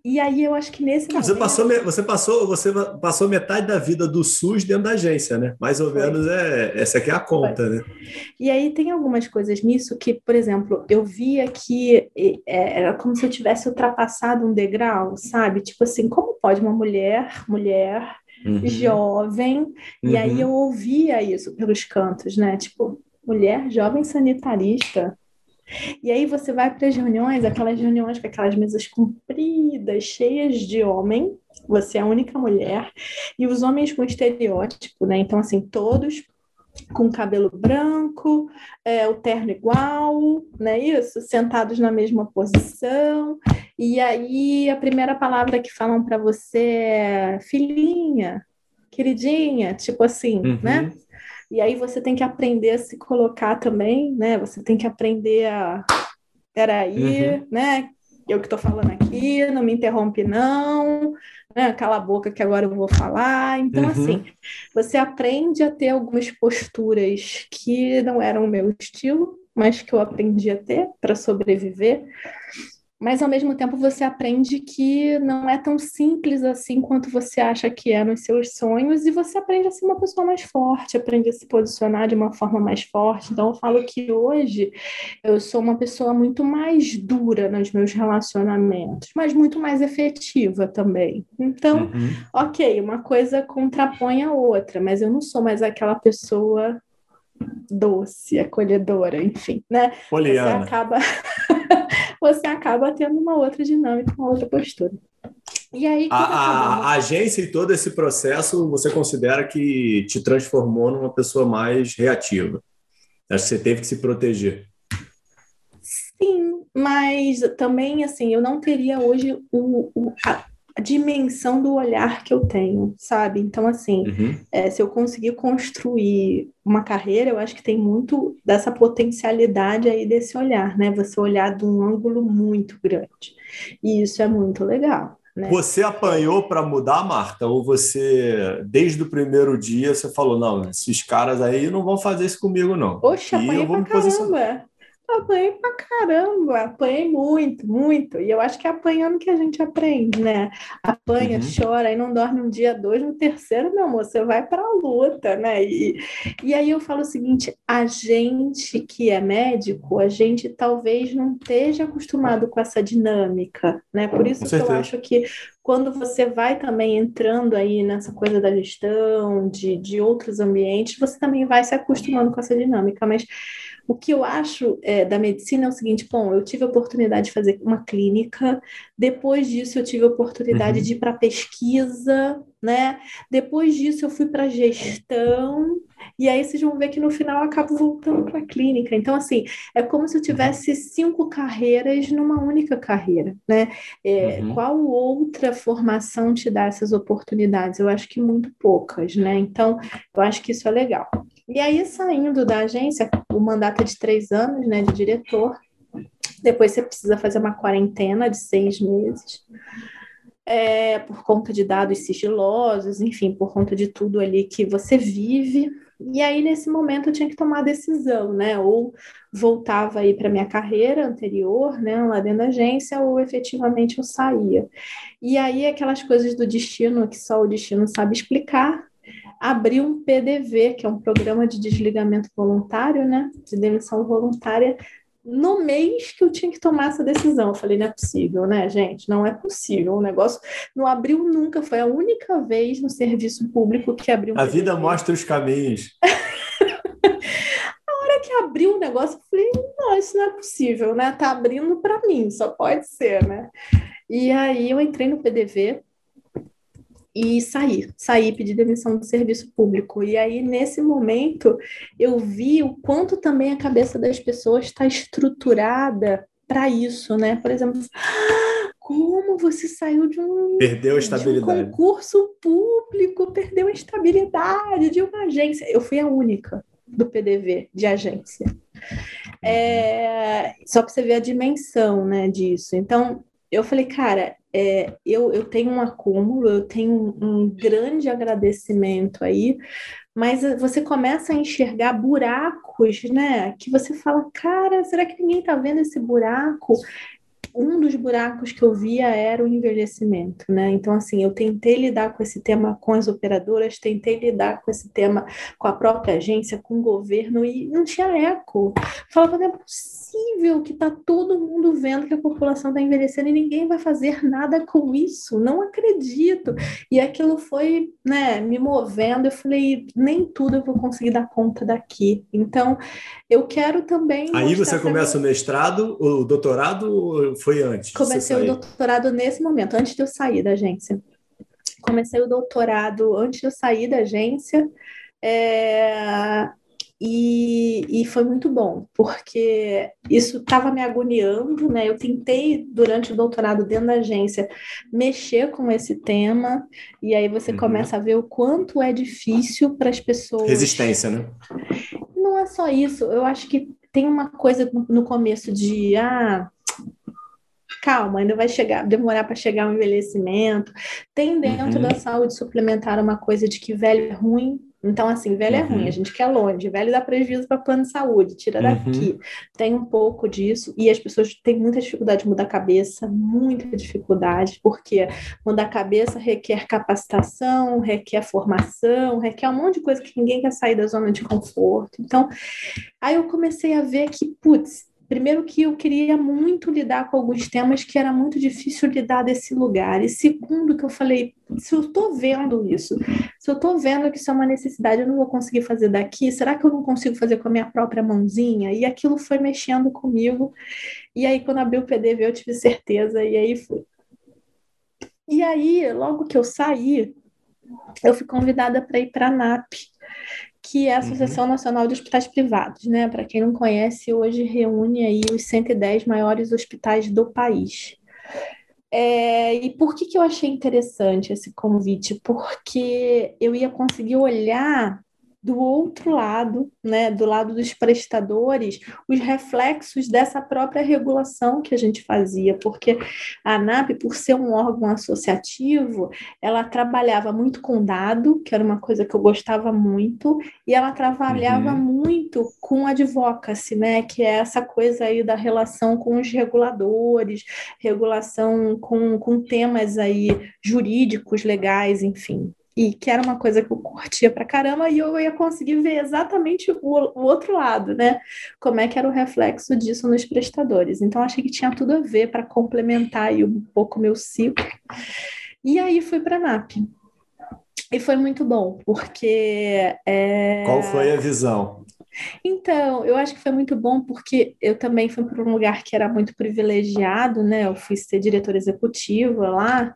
e aí eu acho que nesse você momento... passou você passou você passou metade da vida do SUS dentro da agência, né? Mais ou Foi. menos é essa aqui é a conta, Foi. né? E aí tem algumas coisas nisso que, por exemplo, eu via que é, era como se eu tivesse ultrapassado um degrau, sabe? Tipo assim, como pode uma mulher, mulher uhum. jovem, uhum. e aí uhum. eu ouvia isso pelos cantos, né? Tipo, mulher jovem sanitarista, e aí você vai para as reuniões, aquelas reuniões com aquelas mesas compridas, cheias de homem, você é a única mulher, e os homens com estereótipo, né? Então, assim, todos com cabelo branco, é, o terno igual, né? Isso, sentados na mesma posição. E aí a primeira palavra que falam para você é filhinha, queridinha, tipo assim, né? uhum. né? E aí você tem que aprender a se colocar também, né? Você tem que aprender a. Peraí, uhum. né? Eu que estou falando aqui, não me interrompe, não. Né? Cala a boca que agora eu vou falar. Então, uhum. assim, você aprende a ter algumas posturas que não eram o meu estilo, mas que eu aprendi a ter para sobreviver mas ao mesmo tempo você aprende que não é tão simples assim quanto você acha que é nos seus sonhos, e você aprende a ser uma pessoa mais forte, aprende a se posicionar de uma forma mais forte. Então, eu falo que hoje eu sou uma pessoa muito mais dura nos meus relacionamentos, mas muito mais efetiva também. Então, uhum. ok, uma coisa contrapõe a outra, mas eu não sou mais aquela pessoa doce, acolhedora, enfim, né? Poliana. Você acaba você acaba tendo uma outra dinâmica, uma outra postura. E aí, a, a, a, agência e todo esse processo você considera que te transformou numa pessoa mais reativa? Acho que você teve que se proteger. Sim, mas também assim, eu não teria hoje o, o a, dimensão do olhar que eu tenho, sabe? Então, assim, uhum. é, se eu conseguir construir uma carreira, eu acho que tem muito dessa potencialidade aí desse olhar, né? Você olhar de um ângulo muito grande. E isso é muito legal. Né? Você apanhou para mudar, Marta? Ou você, desde o primeiro dia, você falou: não, esses caras aí não vão fazer isso comigo, não. Poxa, apanhei pra caramba. Apanhei pra caramba, apanhei muito, muito. E eu acho que é apanhando que a gente aprende, né? Apanha, uhum. chora, aí não dorme um dia, dois, no terceiro, meu amor, você vai pra luta, né? E, e aí eu falo o seguinte: a gente que é médico, a gente talvez não esteja acostumado com essa dinâmica, né? Por isso que eu acho que quando você vai também entrando aí nessa coisa da gestão, de, de outros ambientes, você também vai se acostumando com essa dinâmica, mas o que eu acho é, da medicina é o seguinte: bom, eu tive a oportunidade de fazer uma clínica, depois disso eu tive a oportunidade uhum. de ir para pesquisa, né? Depois disso eu fui para gestão, e aí vocês vão ver que no final eu acabo voltando para a clínica. Então, assim, é como se eu tivesse cinco carreiras numa única carreira, né? É, uhum. Qual outra formação te dá essas oportunidades? Eu acho que muito poucas, né? Então, eu acho que isso é legal. E aí, saindo da agência, o mandato é de três anos, né, de diretor. Depois você precisa fazer uma quarentena de seis meses. É, por conta de dados sigilosos, enfim, por conta de tudo ali que você vive. E aí, nesse momento, eu tinha que tomar a decisão, né? Ou voltava aí para minha carreira anterior, né, lá dentro da agência, ou efetivamente eu saía. E aí, aquelas coisas do destino que só o destino sabe explicar, abriu um PDV, que é um programa de desligamento voluntário, né, de demissão voluntária, no mês que eu tinha que tomar essa decisão. Eu falei, não é possível, né, gente? Não é possível. O negócio não abriu nunca. Foi a única vez no serviço público que abriu um A PDV. vida mostra os caminhos. a hora que abriu o negócio, eu falei, não, isso não é possível, né? Tá abrindo para mim, só pode ser, né? E aí eu entrei no PDV, e sair, sair, pedir demissão do serviço público. E aí, nesse momento, eu vi o quanto também a cabeça das pessoas está estruturada para isso, né? Por exemplo, como você saiu de um, perdeu a estabilidade. Um concurso público, perdeu a estabilidade de uma agência. Eu fui a única do PDV de agência. É, só para você ver a dimensão né, disso. Então, eu falei, cara, é, eu, eu tenho um acúmulo, eu tenho um, grande agradecimento aí, mas você começa a enxergar buracos, né? Que você fala, cara, será que ninguém tá vendo esse buraco? Um dos buracos que eu via era o envelhecimento, né? Então, assim, eu tentei lidar com esse tema com as operadoras, tentei lidar com esse tema com a própria agência, com o governo, e não tinha eco. Falava, não é possível que está todo mundo vendo que a população está envelhecendo e ninguém vai fazer nada com isso, não acredito. E aquilo foi, né, me movendo, eu falei, nem tudo eu vou conseguir dar conta daqui. Então, eu quero também... Aí você começa o mestrado, o doutorado foi antes? Comecei o doutorado nesse momento, antes de eu sair da agência. Comecei o doutorado antes de eu sair da agência. É, e, e, foi muito bom, porque isso estava me agoniando, né? Eu tentei, durante o doutorado dentro da agência, mexer com esse tema, e aí você uhum. começa a ver o quanto é difícil para as pessoas. Resistência, né? Não é só isso, eu acho que tem uma coisa no começo de ah, calma, ainda vai chegar, demorar para chegar o envelhecimento. Tem dentro uhum. da saúde suplementar uma coisa de que velho é ruim. Então, assim, velho uhum. é ruim, uhum. a gente quer longe, velho dá prejuízo para plano de saúde, tira daqui. Uhum. Tem um pouco disso, e as pessoas têm muita dificuldade de mudar a cabeça, muita dificuldade, porque mudar a cabeça requer capacitação, requer formação, requer um monte de coisa que ninguém quer sair da zona de conforto. Então, aí eu comecei a ver que, putz, Primeiro que eu queria muito lidar com alguns temas que era muito difícil lidar desse lugar. E segundo que eu falei, se eu estou vendo isso, se eu estou vendo que isso é uma necessidade, eu não vou conseguir fazer daqui, será que eu não consigo fazer com a minha própria mãozinha? E aquilo foi mexendo comigo. E aí, quando abri o PDV, eu tive certeza, e aí fui. E aí, logo que eu saí, eu fui convidada para ir para a NAP que é a Associação uhum. Nacional de Hospitais Privados, né? Para quem não conhece, hoje reúne aí os 110 maiores hospitais do país. É, e por que, que eu achei interessante esse convite? Porque eu ia conseguir olhar do outro lado, né, do lado dos prestadores, os reflexos dessa própria regulação que a gente fazia, porque a ANAP, por ser um órgão associativo, ela trabalhava muito com dado, que era uma coisa que eu gostava muito, e ela trabalhava uhum. muito com advocacy, né, que é essa coisa aí da relação com os reguladores, regulação com, com temas aí jurídicos, legais, enfim e que era uma coisa que eu curtia pra caramba, e eu ia conseguir ver exatamente o, o outro lado, né? Como é que era o reflexo disso nos prestadores. Então, achei que tinha tudo a ver para complementar aí um pouco o meu ciclo. E aí fui para a NAP. E foi muito bom, porque. É... Qual foi a visão? Então, eu acho que foi muito bom porque eu também fui para um lugar que era muito privilegiado, né? Eu fui ser diretora executiva lá,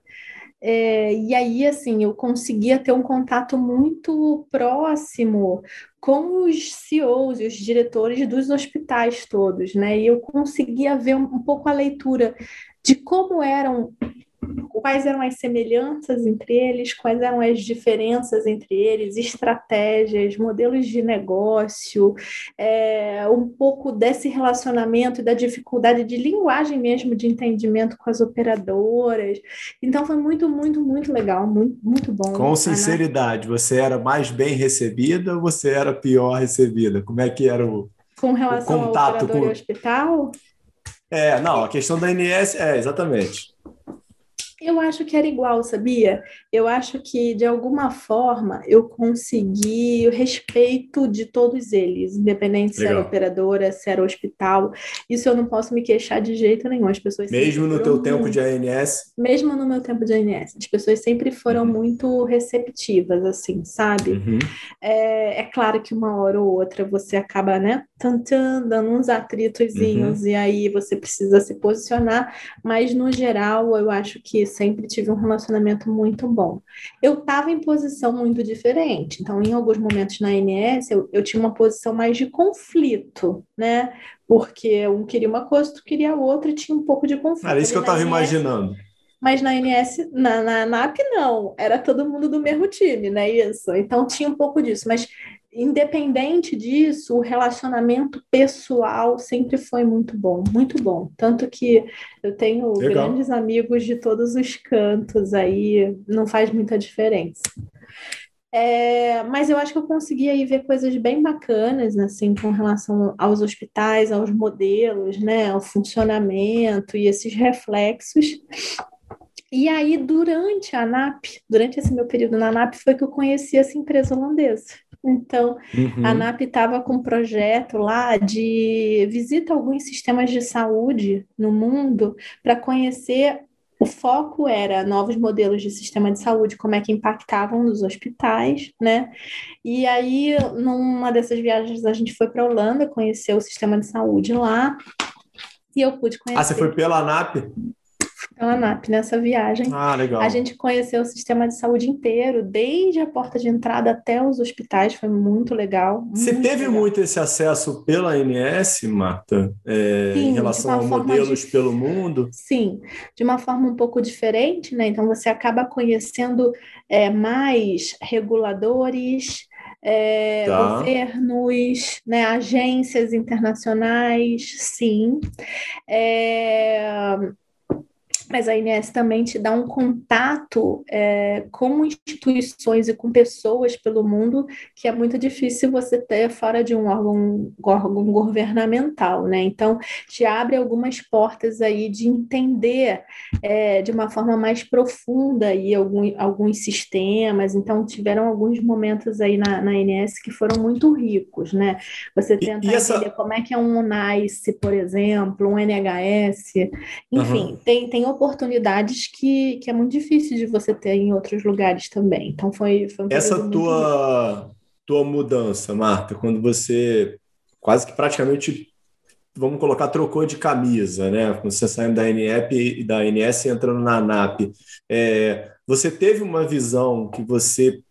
é, e aí, assim, eu conseguia ter um contato muito próximo com os CEOs e os diretores dos hospitais todos, né? E eu conseguia ver um, um pouco a leitura de como eram quais eram as semelhanças entre eles, quais eram as diferenças entre eles, estratégias, modelos de negócio, é, um pouco desse relacionamento e da dificuldade de linguagem mesmo, de entendimento com as operadoras. Então foi muito, muito, muito legal, muito, muito bom. Com sinceridade, você era mais bem recebida ou você era pior recebida? Como é que era o, com relação o contato ao operador com... hospital? É, não, a questão da INS é exatamente. Eu acho que era igual, sabia? Eu acho que, de alguma forma, eu consegui o respeito de todos eles, independente Legal. se era operadora, se era hospital. Isso eu não posso me queixar de jeito nenhum. As pessoas Mesmo no teu tempo de ANS? Mesmo no meu tempo de ANS. As pessoas sempre foram uhum. muito receptivas, assim, sabe? Uhum. É, é, claro que uma hora ou outra você acaba, né, tantando, dando uns atritozinhos, uhum. e aí você precisa se posicionar, mas no geral eu acho que sempre tive um relacionamento muito bom. Eu estava em posição muito diferente, então, em alguns momentos na ANS, eu, eu tinha uma posição mais de conflito, né? Porque um queria uma coisa, outro queria outra, e tinha um pouco de conflito. Era isso que eu estava imaginando. Mas na ANS, na, na NAP, não. Era todo mundo do mesmo time, né? Isso. Então tinha um pouco disso. Mas independente disso, o relacionamento pessoal sempre foi muito bom, muito bom. Tanto que eu tenho Legal. grandes amigos de todos os cantos aí, não faz muita diferença. É, mas eu acho que eu consegui aí ver coisas bem bacanas, assim, com relação aos hospitais, aos modelos, né, ao funcionamento e esses reflexos. E aí, durante a NAP, durante esse meu período na NAP, foi que eu conheci essa empresa holandesa. Então, uhum. a NAP estava com um projeto lá de visita a alguns sistemas de saúde no mundo para conhecer. O foco era novos modelos de sistema de saúde, como é que impactavam nos hospitais, né? E aí, numa dessas viagens, a gente foi para a Holanda conhecer o sistema de saúde lá. E eu pude conhecer. Ah, você foi pela NAP? Pela NAP nessa viagem. Ah, legal. A gente conheceu o sistema de saúde inteiro, desde a porta de entrada até os hospitais, foi muito legal. Muito Você teve legal. muito esse acesso pela ANS, Marta, é, Sim, em relação a modelos de... pelo mundo? Sim, de uma forma um pouco diferente, né? Então você acaba conhecendo é, mais reguladores, é, tá. governos, né, agências internacionais, sim. É, mas a Inés também te dá um contato é, com instituições e com pessoas pelo mundo que é muito difícil você ter fora de um órgão, órgão governamental, né? Então, te abre algumas portas aí de entender é, de uma forma mais profunda aí algum, alguns sistemas. Então, tiveram alguns momentos aí na, na INS que foram muito ricos, né? Você tentar essa... entender como é que é um UNICE, por exemplo, um NHS, enfim, uhum. tem, tem oportunidades que, que é muito difícil de você ter em outros lugares também. Então foi, foi um Essa tua, tua mudança, Marta, quando você quase que praticamente, vamos colocar, trocou de camisa, né? Quando você saiu da NEP e da NS entrando na NAP, é, você teve uma visão que você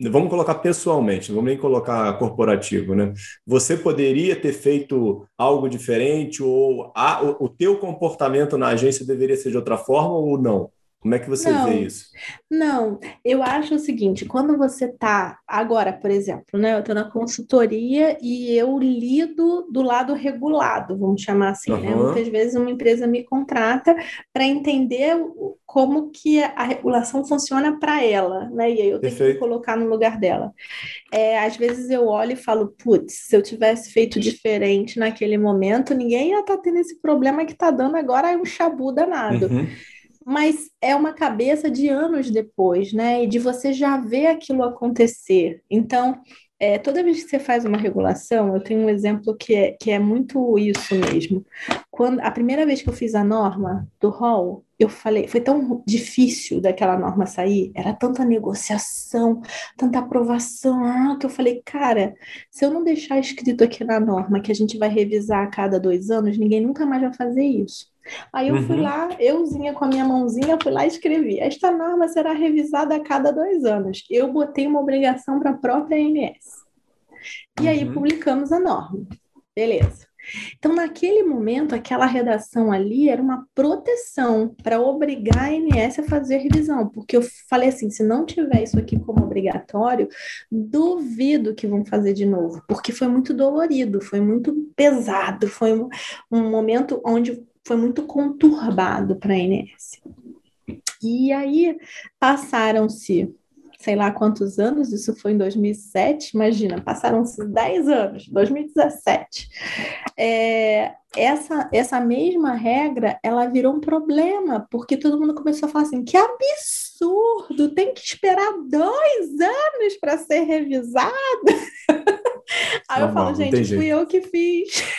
vamos colocar pessoalmente, não vamos nem colocar corporativo, né? Você poderia ter feito algo diferente ou a, o, o teu comportamento na agência deveria ser de outra forma ou não? Como é que você Não, vê isso? não, eu acho o seguinte, quando você está, agora, por exemplo, né, eu estou na consultoria e eu lido do lado regulado, vamos chamar assim, né? Aham, Muitas vezes uma empresa me contrata para entender como que a regulação funciona para ela, né? E aí eu tenho que perfeito. colocar no lugar dela. É, às vezes eu olho e falo, putz, se eu tivesse feito diferente naquele momento, ninguém ia estar tendo esse problema que está dando agora um chabu danado. Uhum, Mas é uma cabeça de anos depois, né? E de você já ver aquilo acontecer. Então, é, toda vez que você faz uma regulação, eu tenho um exemplo que é, que é muito isso mesmo. Quando a primeira vez que eu fiz a norma do hall, eu falei, foi tão difícil daquela norma sair, era tanta negociação, tanta aprovação, ah, que eu falei, cara, se eu não deixar escrito aqui na norma que a gente vai revisar a cada dois anos, ninguém nunca mais vai fazer isso. Aí eu fui uhum, lá, euzinha com a minha mãozinha, fui lá e escrevi: Esta norma será revisada a cada dois anos. Eu botei uma obrigação para a própria ANS. E aí uhum, publicamos a norma. Beleza. Então, naquele momento, aquela redação ali era uma proteção para obrigar a ANS a fazer a revisão, porque eu falei assim: se não tiver isso aqui como obrigatório, duvido que vão fazer de novo, porque foi muito dolorido, foi muito pesado, foi um, um momento onde foi muito conturbado para a ANS. E aí passaram-se, sei lá quantos anos, isso foi em 2007, imagina, passaram-se 10 anos, 2017. É, essa, essa mesma regra, ela virou um problema, porque todo mundo começou a falar assim, que absurdo, tem que esperar dois anos para ser revisado. Aí eu falo, não tem gente, fui eu que fiz.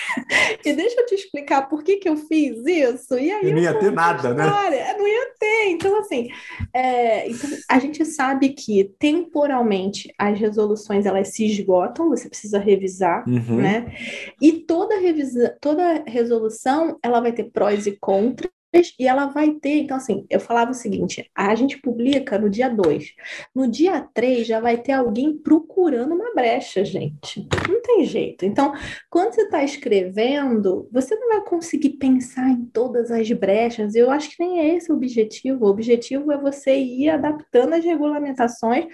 E deixa eu te explicar por que que eu fiz isso. E aí E não ia ter nada, né? história. Não ia ter. Então, assim, é, então, a gente sabe que temporalmente as resoluções elas se esgotam, você precisa revisar, Uhum, né? E toda revisa, toda resolução ela vai ter prós e contras. E ela vai ter, então assim, eu falava o seguinte: a gente publica no dia 2. No dia 3 já vai ter alguém procurando uma brecha, gente. Não tem jeito. Então, quando você está escrevendo, você não vai conseguir pensar em todas as brechas. Eu acho que nem é esse o objetivo. O objetivo é você ir adaptando as regulamentações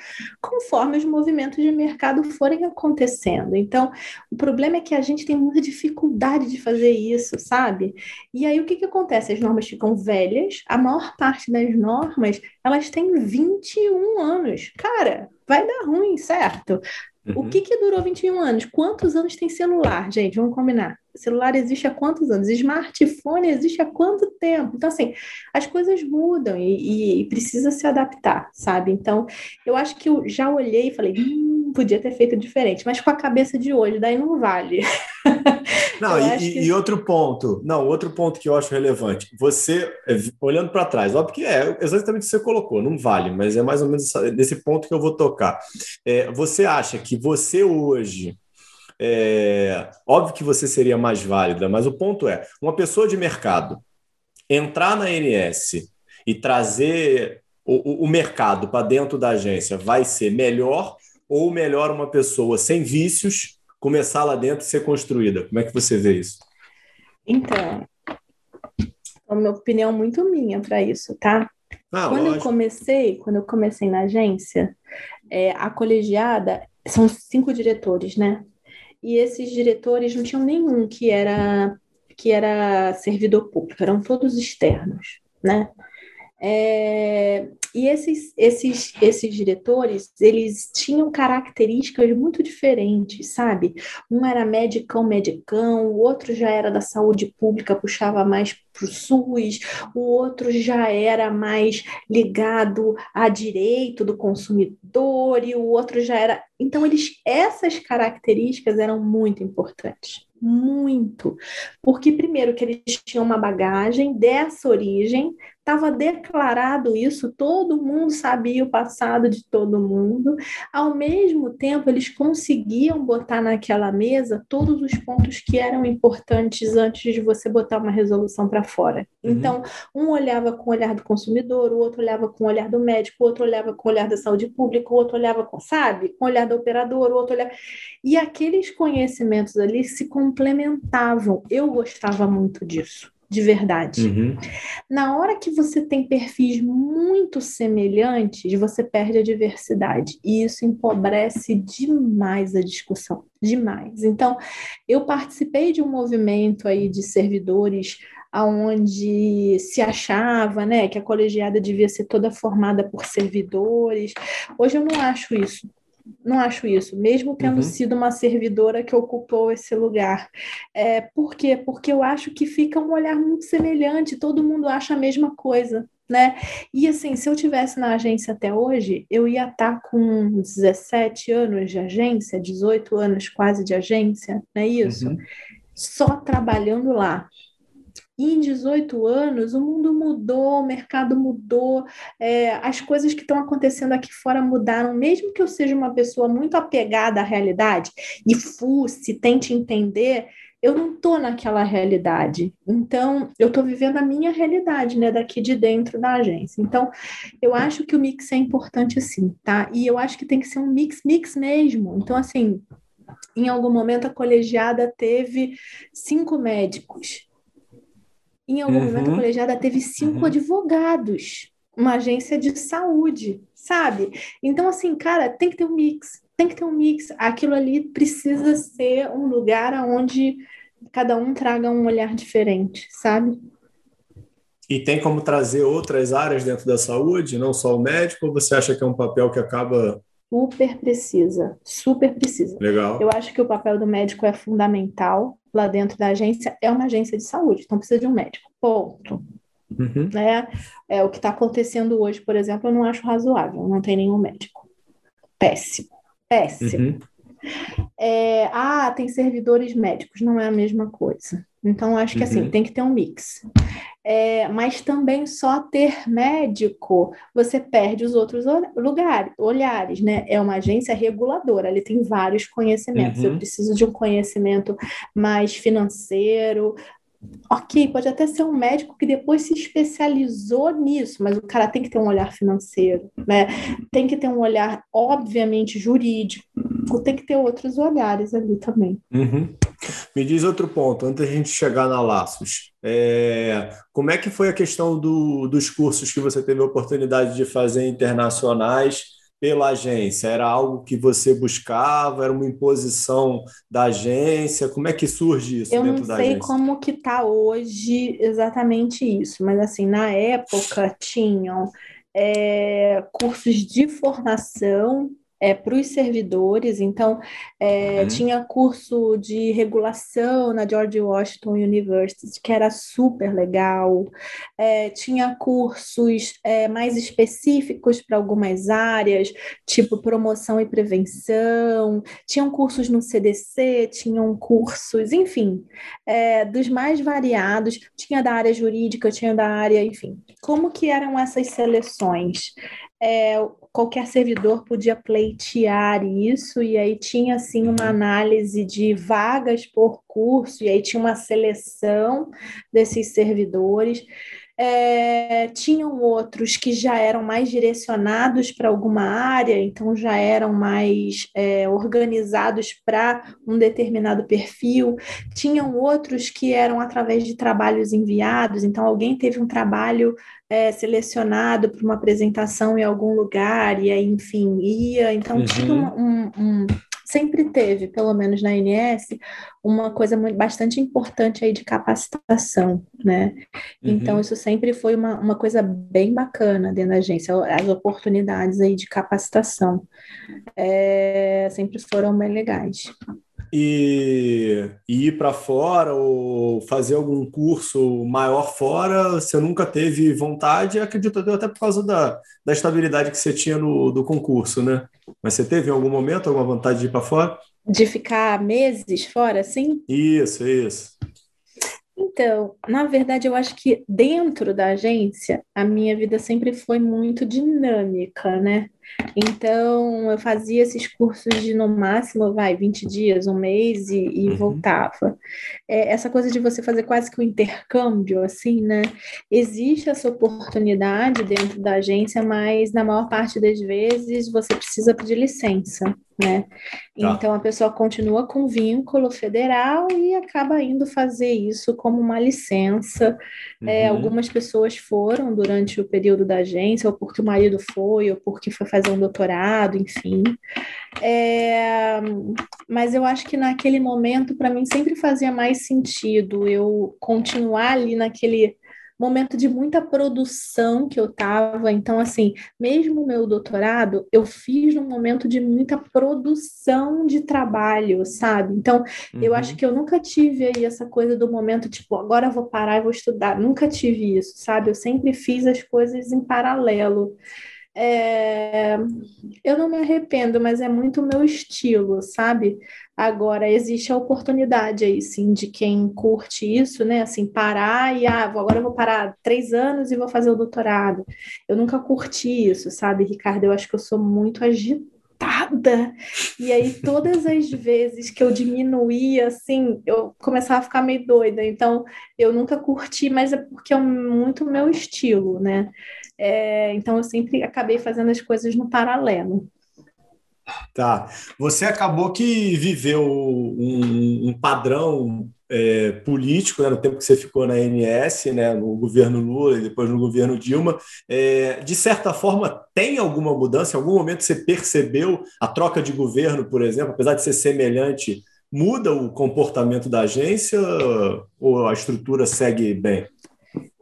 conforme os movimentos de mercado forem acontecendo. Então, o problema é que a gente tem muita dificuldade de fazer isso, sabe? E aí o que que acontece? As normas ficam velhas, a maior parte das normas, elas têm 21 anos. Cara, vai dar ruim, certo? O uhum. que que durou 21 anos? Quantos anos tem celular, gente? Vamos combinar. Celular existe há quantos anos? Smartphone existe há quanto tempo? Então, assim, as coisas mudam e, e- e precisa se adaptar, sabe? Então, eu acho que eu já olhei e falei, hum, podia ter feito diferente, mas com a cabeça de hoje, daí não vale. Não, e, que e outro ponto, não, outro ponto que eu acho relevante. Você, é, olhando para trás, óbvio que é exatamente o que você colocou, não vale, mas é mais ou menos nesse ponto que eu vou tocar. É, você acha que você hoje, é, óbvio que você seria mais válida, mas o ponto é, uma pessoa de mercado entrar na ANS e trazer o, o- o mercado para dentro da agência vai ser melhor ou melhor uma pessoa sem vícios começar lá dentro e ser construída? Como é que você vê isso? Então, é uma opinião muito minha para isso, tá? Ah, Quando eu lógico. comecei, quando eu comecei na agência, é, a colegiada são cinco diretores, né? E esses diretores não tinham nenhum que era que era servidor público, eram todos externos, né? É, e esses, esses, esses diretores, eles tinham características muito diferentes, sabe? Um era medicão, medicão, o outro já era da saúde pública, puxava mais para o SUS, o outro já era mais ligado a direito do consumidor, e o outro já era. Então, eles, essas características eram muito importantes. Muito. Porque, primeiro, que eles tinham uma bagagem dessa origem, Estava declarado isso, todo mundo sabia o passado de todo mundo. Ao mesmo tempo, eles conseguiam botar naquela mesa todos os pontos que eram importantes antes de você botar uma resolução para fora. Uhum. Então, um olhava com o olhar do consumidor, o outro olhava com o olhar do médico, o outro olhava com o olhar da saúde pública, o outro olhava com, sabe, com o olhar do operador, o outro olhava. E aqueles conhecimentos ali se complementavam. Eu gostava muito disso de verdade. Uhum. Na hora que você tem perfis muito semelhantes, você perde a diversidade. E isso empobrece demais a discussão. Demais. Então, eu participei de um movimento aí de servidores aonde se achava, né, que a colegiada devia ser toda formada por servidores. Hoje eu não acho isso não acho isso, mesmo tendo uhum. sido uma servidora que ocupou esse lugar. É, por quê? Porque eu acho que fica um olhar muito semelhante, todo mundo acha a mesma coisa. Né? E assim, se eu tivesse na agência até hoje, eu ia estar tá com 17 anos de agência, 18 anos quase de agência, não é isso? Uhum. Só trabalhando lá. E em 18 anos, o mundo mudou, o mercado mudou, é, as coisas que estão acontecendo aqui fora mudaram. Mesmo que eu seja uma pessoa muito apegada à realidade e fusse, tente entender, eu não estou naquela realidade. Então, eu estou vivendo a minha realidade, né, daqui de dentro da agência. Então, eu acho que o mix é importante sim, tá? E eu acho que tem que ser um mix, mix mesmo. Então, assim, em algum momento a colegiada teve cinco médicos em algum uhum. momento, a colegiada teve cinco uhum. advogados, uma agência de saúde, sabe? Então, assim, cara, tem que ter um mix, tem que ter um mix. Aquilo ali precisa ser um lugar onde cada um traga um olhar diferente, sabe? E tem como trazer outras áreas dentro da saúde, não só o médico, ou você acha que é um papel que acaba super precisa, super precisa. Legal. Eu acho que o papel do médico é fundamental lá dentro da agência. É uma agência de saúde, então precisa de um médico. Ponto. Uhum. Né? É, o que está acontecendo hoje, por exemplo, eu não acho razoável. Não tem nenhum médico. Péssimo. Péssimo. Uhum. É, ah, tem servidores médicos, não é a mesma coisa. Então, acho que assim, uhum. tem que ter um mix. É, mas também só ter médico, você perde os outros lugares, olhares, né? É uma agência reguladora, ele tem vários conhecimentos. Uhum. Eu preciso de um conhecimento mais financeiro, Ok, pode até ser um médico que depois se especializou nisso, mas o cara tem que ter um olhar financeiro, né? Tem que ter um olhar, obviamente, jurídico, tem que ter outros olhares ali também. Uhum. Me diz outro ponto, antes da gente chegar na Laços. É, como é que foi a questão do, dos cursos que você teve a oportunidade de fazer internacionais? pela agência? Era algo que você buscava? Era uma imposição da agência? Como é que surge isso Eu dentro da agência? Eu não sei como que está hoje exatamente isso, mas assim, na época tinham é, cursos de formação é, para os servidores, então é, uhum. tinha curso de regulação na George Washington University, que era super legal, é, tinha cursos é, mais específicos para algumas áreas, tipo promoção e prevenção, tinham cursos no CDC, tinham cursos, enfim, é, dos mais variados, tinha da área jurídica, tinha da área, enfim. Como que eram essas seleções? É, qualquer servidor podia pleitear isso, e aí tinha assim uma uhum. análise de vagas por curso, e aí tinha uma seleção desses servidores. É, tinham outros que já eram mais direcionados para alguma área, então já eram mais é, organizados para um determinado perfil. Tinham outros que eram através de trabalhos enviados, então alguém teve um trabalho é, selecionado para uma apresentação em algum lugar, e aí, enfim, ia. Então uhum. tinha um, um sempre teve, pelo menos na ANS, uma coisa muito, bastante importante aí de capacitação, né? Então, uhum. Então, isso sempre foi uma, uma coisa bem bacana dentro da agência, as oportunidades aí de capacitação é, sempre foram bem legais e, e ir para fora ou fazer algum curso maior fora, você nunca teve vontade, acredito até por causa da, da estabilidade que você tinha no do concurso, né? Mas você teve em algum momento alguma vontade de ir para fora? De ficar meses fora, sim? Isso, isso. Então, na verdade, eu acho que dentro da agência, a minha vida sempre foi muito dinâmica, né? Então, eu fazia esses cursos de, no máximo, vai, 20 dias, um mês e, e uhum. voltava. É, essa coisa de você fazer quase que um intercâmbio, assim, né? Existe essa oportunidade dentro da agência, mas na maior parte das vezes você precisa pedir licença, né? Tá. Então, a pessoa continua com vínculo federal e acaba indo fazer isso como uma licença. É, uhum. É, algumas pessoas foram durante o período da agência, ou porque o marido foi, ou porque foi fazer um doutorado, enfim. É, mas eu acho que naquele momento, para mim, sempre fazia mais sentido eu continuar ali naquele momento de muita produção que eu estava. Então, assim, mesmo o meu doutorado, eu fiz num momento de muita produção de trabalho, sabe? Então, uhum. eu acho que eu nunca tive aí essa coisa do momento, tipo, agora eu vou parar e vou estudar. Nunca tive isso, sabe? Eu sempre fiz as coisas em paralelo. É, eu não me arrependo, mas é muito o meu estilo, sabe? Agora, existe a oportunidade aí, sim, de quem curte isso, né? Assim, parar e, ah, agora eu vou parar três anos e vou fazer o doutorado. Eu nunca curti isso, sabe, Ricardo? Eu acho que eu sou muito agitada. E aí, todas as vezes que eu diminuía, assim, eu começava a ficar meio doida. Então, eu nunca curti, mas é porque é muito meu estilo, né? É, então eu sempre acabei fazendo as coisas no paralelo. Tá. Você acabou que viveu um, um padrão é, político, né, no tempo que você ficou na ANS, né, no governo Lula e depois no governo Dilma. É, de certa forma, tem alguma mudança? Em algum momento você percebeu a troca de governo, por exemplo, apesar de ser semelhante, muda o comportamento da agência ou a estrutura segue bem?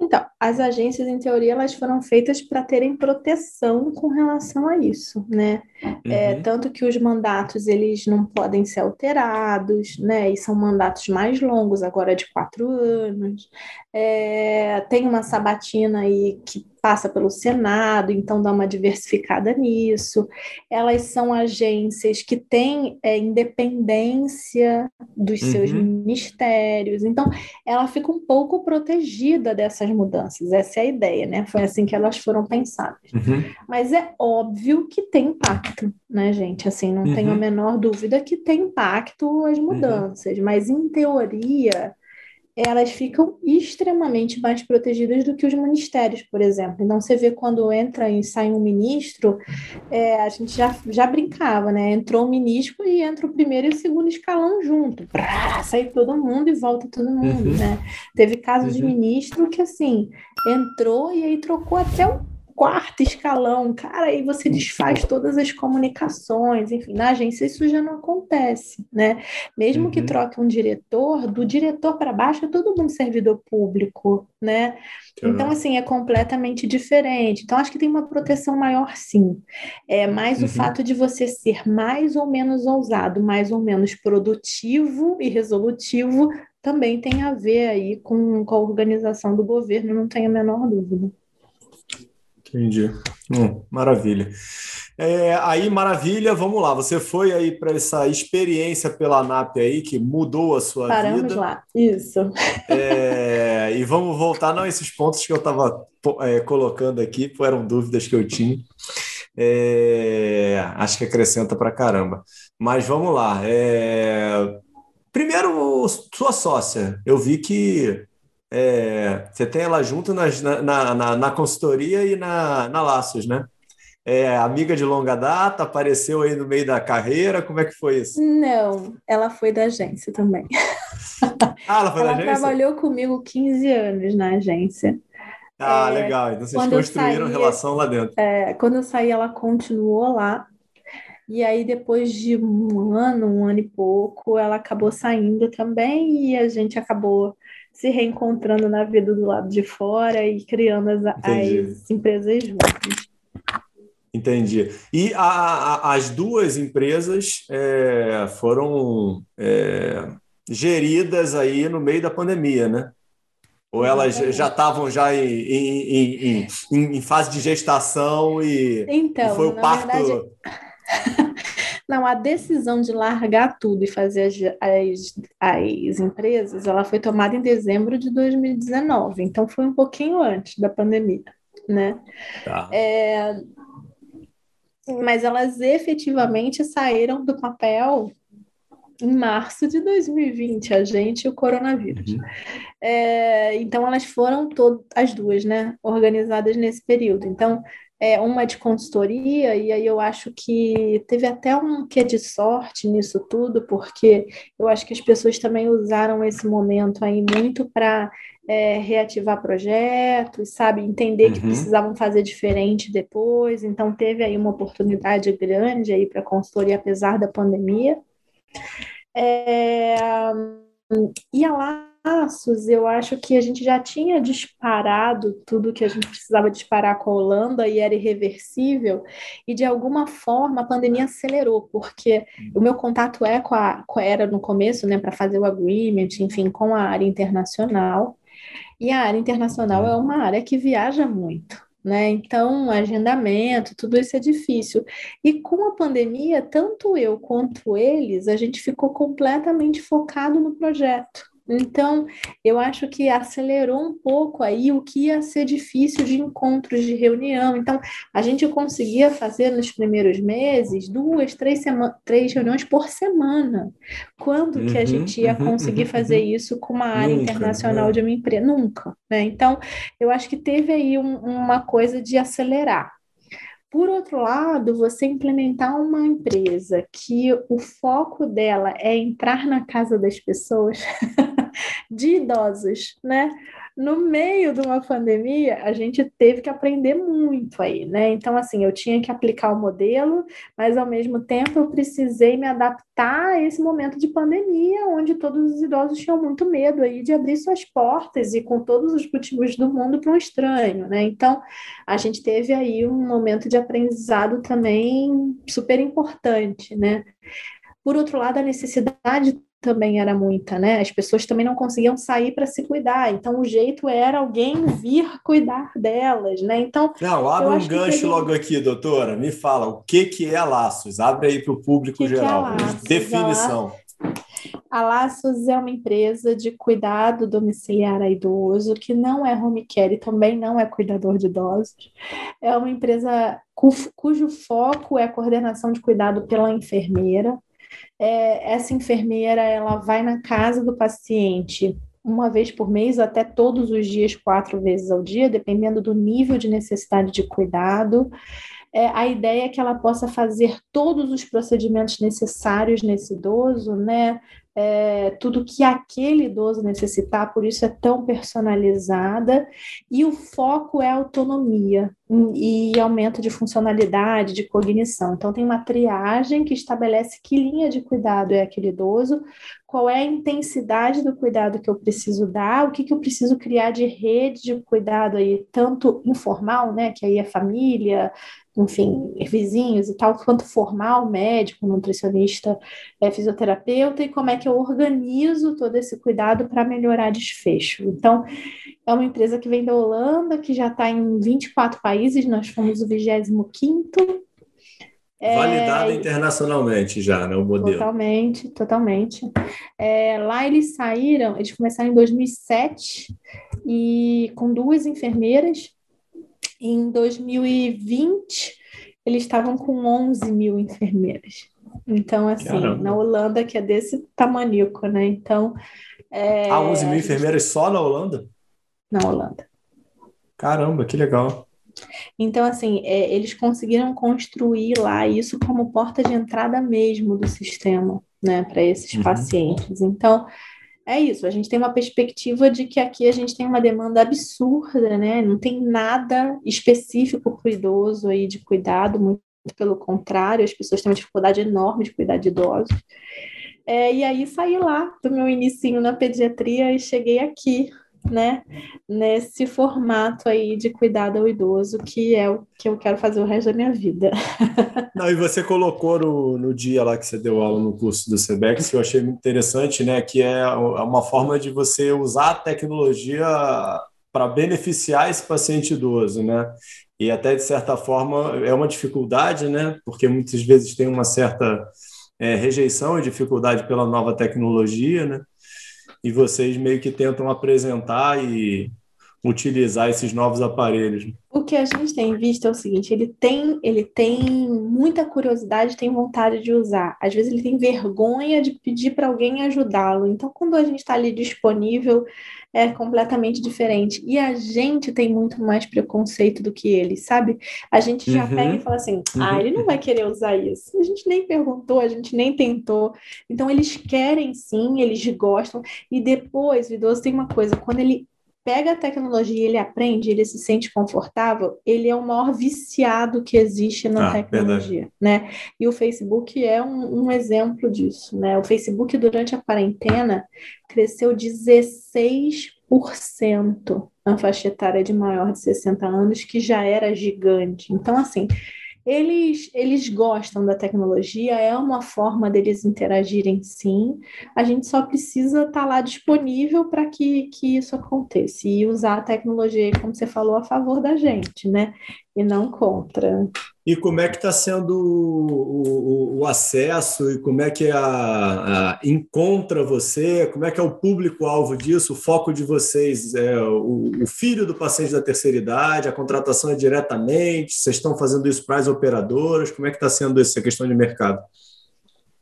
Então, as agências, em teoria, elas foram feitas para terem proteção com relação a isso, né? É, uhum. É, tanto que os mandatos, eles não podem ser alterados, né? E são mandatos mais longos, agora de quatro anos. É, tem uma sabatina aí que passa pelo Senado, então dá uma diversificada nisso. Elas são agências que têm é, independência dos uhum. seus ministérios, então ela fica um pouco protegida dessas mudanças. Essa é a ideia, né? Foi assim que elas foram pensadas. Uhum. Mas é óbvio que tem impacto, né, gente? Assim, não uhum. tenho a menor dúvida que tem impacto as uhum. mudanças, mas em teoria elas ficam extremamente mais protegidas do que os ministérios, por exemplo. Então, você vê quando entra e sai um ministro, é, a gente já, já brincava, né? Entrou o ministro e entra o primeiro e o segundo escalão junto. Brá, sai todo mundo e volta todo mundo, uhum. né? Teve casos uhum. de ministro que, assim, entrou e aí trocou até o quarto escalão, cara, aí você desfaz todas as comunicações, enfim, na agência isso já não acontece, né? Mesmo uhum. que troque um diretor, do diretor para baixo é todo mundo servidor público, né? Então, assim, é completamente diferente. Então, acho que tem uma proteção maior, sim. É mais uhum. o fato de você ser mais ou menos ousado, mais ou menos produtivo e resolutivo também tem a ver aí com, com a organização do governo, não tenho a menor dúvida. Entendi. Hum, maravilha. É, aí, maravilha, vamos lá. Você foi aí para essa experiência pela NAP aí, que mudou a sua Paramos vida. lá, isso. É, e vamos voltar, não, esses pontos que eu estava é, colocando aqui, eram dúvidas que eu tinha. É, acho que acrescenta para caramba. Mas vamos lá. É, primeiro, sua sócia. Eu vi que é, você tem ela junto nas, na, na, na, consultoria e na, na Laços, né? É, amiga de longa data, apareceu aí no meio da carreira, como é que foi isso? Não, ela foi da agência também. Ah, ela foi ela da agência? Ela trabalhou comigo 15 anos na agência. Ah, é, legal. Então vocês construíram saí, relação lá dentro. É, quando eu saí, ela continuou lá. E aí, depois de um ano, um ano e pouco, ela acabou saindo também e a gente acabou se reencontrando na vida do lado de fora e criando as, as empresas juntas. Entendi. E a, a, as duas empresas é, foram é, geridas aí no meio da pandemia, né? Ou elas já estavam já em, em, em, em, fase de gestação e, então, e foi o parto. Verdade... Não, a decisão de largar tudo e fazer as, as, as empresas, ela foi tomada em dezembro de 2019, então foi um pouquinho antes da pandemia, né? Tá. É, mas elas efetivamente saíram do papel em março de 2020, a gente e o coronavírus. Uhum. É, então, elas foram todas, as duas, né, organizadas nesse período. Então, é uma de consultoria, e aí eu acho que teve até um quê de sorte nisso tudo, porque eu acho que as pessoas também usaram esse momento aí muito para é, reativar projetos, sabe, entender uhum. que precisavam fazer diferente depois, então teve aí uma oportunidade grande aí para consultoria, apesar da pandemia. É, e a Laços, eu acho que a gente já tinha disparado tudo que a gente precisava disparar com a Holanda e era irreversível, e de alguma forma a pandemia acelerou, porque o meu contato é com a, com, era no começo, né, para fazer o agreement, enfim, com a área internacional, e a área internacional é uma área que viaja muito né? Então, agendamento, tudo isso é difícil. E com a pandemia, tanto eu quanto eles, a gente ficou completamente focado no projeto. Então, eu acho que acelerou um pouco aí o que ia ser difícil de encontros de reunião. Então, a gente conseguia fazer nos primeiros meses duas, três, sema três reuniões por semana. Quando uhum, que a uhum, gente ia uhum, conseguir uhum, fazer uhum. isso com uma área Nunca, internacional né? de uma empresa? Nunca. Né? Então, eu acho que teve aí um, uma coisa de acelerar. Por outro lado, você implementar uma empresa que o foco dela é entrar na casa das pessoas, de idosos, né? No meio de uma pandemia, a gente teve que aprender muito aí, né? Então, assim, eu tinha que aplicar o modelo, mas ao mesmo tempo eu precisei me adaptar a esse momento de pandemia, onde todos os idosos tinham muito medo aí de abrir suas portas e com todos os motivos do mundo para um estranho, né? Então, a gente teve aí um momento de aprendizado também super importante, né? Por outro lado, a necessidade também era muita, né? As pessoas também não conseguiam sair para se cuidar, então o jeito era alguém vir cuidar delas, né? Então. Não, abre um gancho que... logo aqui, doutora. Me fala, o que, que é laços? Abre aí para o público que geral. Que é Definição. A Laços é uma empresa de cuidado domiciliar a idoso, que não é home care e também não é cuidador de idosos. É uma empresa cujo foco é a coordenação de cuidado pela enfermeira, é, essa enfermeira ela vai na casa do paciente uma vez por mês, até todos os dias, quatro vezes ao dia, dependendo do nível de necessidade de cuidado. É, a ideia é que ela possa fazer todos os procedimentos necessários nesse idoso, né? É, tudo que aquele idoso necessitar, por isso é tão personalizada, e o foco é autonomia e aumento de funcionalidade, de cognição. Então, tem uma triagem que estabelece que linha de cuidado é aquele idoso, qual é a intensidade do cuidado que eu preciso dar, o que, que eu preciso criar de rede de cuidado aí, tanto informal, né, que aí é família, enfim, vizinhos e tal, quanto formal, médico, nutricionista, é, fisioterapeuta, e como é que eu organizo todo esse cuidado para melhorar desfecho. Então, é uma empresa que vem da Holanda, que já está em 24 países, nós fomos o 25º. É, Validada internacionalmente já, né, o modelo. Totalmente, totalmente. É, lá eles saíram, eles começaram em 2007, e com duas enfermeiras, em 2020, eles estavam com 11 mil enfermeiras. Então, assim, Caramba. na Holanda, que é desse tamanico, né? Então. É, ah, 11 mil enfermeiras só na Holanda? Na Holanda. Caramba, que legal. Então, assim, é, eles conseguiram construir lá isso como porta de entrada mesmo do sistema, né, para esses uhum. pacientes. Então, é isso, a gente tem uma perspectiva de que aqui a gente tem uma demanda absurda, né? Não tem nada específico para o idoso aí de cuidado, muito pelo contrário, as pessoas têm uma dificuldade enorme de cuidar de idosos. É, e aí saí lá do meu inicinho na pediatria e cheguei aqui, né, nesse formato aí de cuidado ao idoso, que é o que eu quero fazer o resto da minha vida. Não, e você colocou no, no dia lá que você deu aula no curso do SEBEX, que eu achei muito interessante, né, que é, é uma forma de você usar a tecnologia para beneficiar esse paciente idoso, né? e até de certa forma é uma dificuldade, né? Porque muitas vezes tem uma certa é, rejeição e dificuldade pela nova tecnologia, né? E vocês meio que tentam apresentar e utilizar esses novos aparelhos. O que a gente tem visto é o seguinte, ele tem, ele tem muita curiosidade, tem vontade de usar. Às vezes ele tem vergonha de pedir para alguém ajudá-lo. Então, quando a gente está ali disponível, é completamente diferente. E a gente tem muito mais preconceito do que ele, sabe? A gente já uhum. pega e fala assim: ah, ele não vai querer usar isso. A gente nem perguntou, a gente nem tentou. Então, eles querem sim, eles gostam. E depois, o idoso tem uma coisa: quando ele pega a tecnologia, ele aprende, ele se sente confortável, ele é o maior viciado que existe na ah, tecnologia, verdade. né? E o Facebook é um, um, exemplo disso, né? O Facebook durante a quarentena cresceu 16% na faixa etária de maior de 60 anos, que já era gigante. Então, assim, eles, eles gostam da tecnologia, é uma forma deles interagirem sim. A gente só precisa estar tá lá disponível para que, que isso aconteça e usar a tecnologia, como você falou, a favor da gente, né? E não contra. E como é que está sendo o, o, o, acesso e como é que a, a, encontra você? Como é que é o público-alvo disso? O foco de vocês é o, o, filho do paciente da terceira idade? A contratação é diretamente? Vocês estão fazendo isso para as operadoras? Como é que está sendo essa questão de mercado?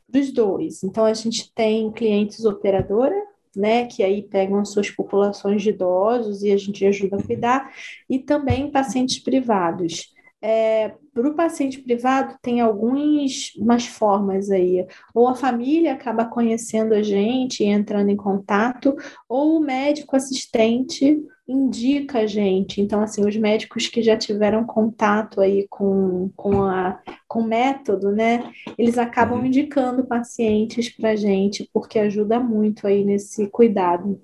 Dos dois. Então, a gente tem clientes operadora, né, que aí pegam as suas populações de idosos e a gente ajuda a cuidar, e também pacientes privados. É, para o paciente privado tem algumas formas aí. Ou a família acaba conhecendo a gente, entrando em contato, ou o médico assistente indica a gente. Então, assim, os médicos que já tiveram contato aí com, com, a, com o método, né? Eles acabam uhum. indicando pacientes para a gente, porque ajuda muito aí nesse cuidado.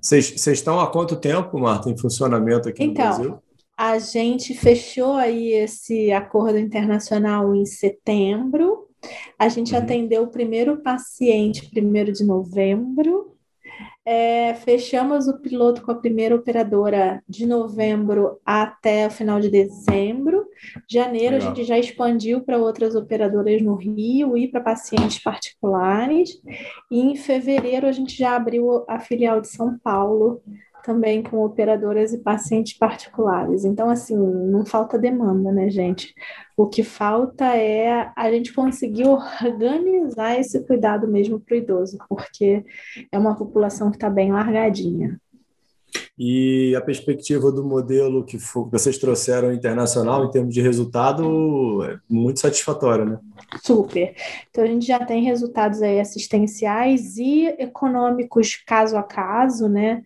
Vocês estão há quanto tempo, Marta, em funcionamento aqui então, no Brasil? A gente fechou aí esse acordo internacional em setembro. A gente uhum. atendeu o primeiro paciente primeiro de novembro. É, fechamos o piloto com a primeira operadora de novembro até o final de dezembro. Janeiro Legal. a gente já expandiu para outras operadoras no Rio e para pacientes particulares. E em fevereiro a gente já abriu a filial de São Paulo também com operadoras e pacientes particulares. Então, assim, não falta demanda, né, gente? O que falta é a gente conseguir organizar esse cuidado mesmo para o idoso, porque é uma população que está bem largadinha. E a perspectiva do modelo que vocês trouxeram internacional em termos de resultado é muito satisfatória, né? Super. Então a gente já tem resultados aí assistenciais e econômicos caso a caso, né?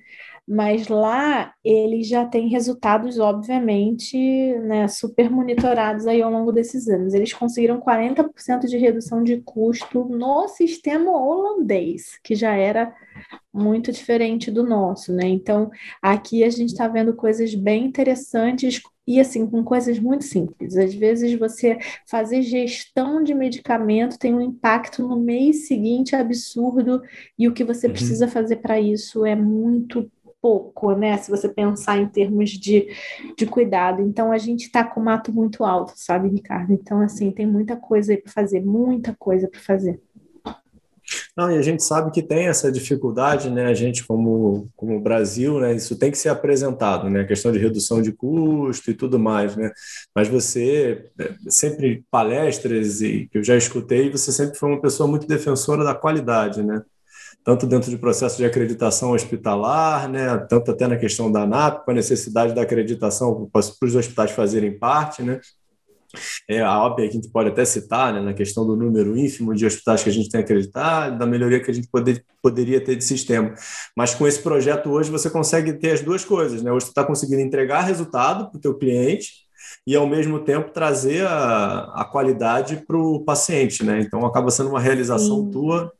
Mas lá ele já tem resultados, obviamente, né, super monitorados aí ao longo desses anos. Eles conseguiram 40% de redução de custo no sistema holandês, que já era muito diferente do nosso, né? Então, aqui a gente está vendo coisas bem interessantes e assim, com coisas muito simples. Às vezes você fazer gestão de medicamento tem um impacto no mês seguinte absurdo, e o que você uhum. precisa fazer para isso é muito pouco, né? Se você pensar em termos de, de cuidado. Então, a gente está com o mato muito alto, sabe, Ricardo? Então, assim, tem muita coisa aí para fazer, muita coisa para fazer. Não, e a gente sabe que tem essa dificuldade, né? A gente, como, como Brasil, né? Isso tem que ser apresentado, né? A questão de redução de custo e tudo mais, né? Mas você, é, sempre palestras e que eu já escutei, você sempre foi uma pessoa muito defensora da qualidade, né? Tanto dentro de processo de acreditação hospitalar, né, tanto até na questão da ANAP, com a necessidade da acreditação para os hospitais fazerem parte, né, é a óbvia que a gente pode até citar, né, na questão do número ínfimo de hospitais que a gente tem acreditado, da melhoria que a gente poder, poderia ter de sistema. Mas com esse projeto hoje você consegue ter as duas coisas, né? Hoje você está conseguindo entregar resultado para o teu cliente e ao mesmo tempo trazer a, a qualidade para o paciente, né? Então acaba sendo uma realização Sim. tua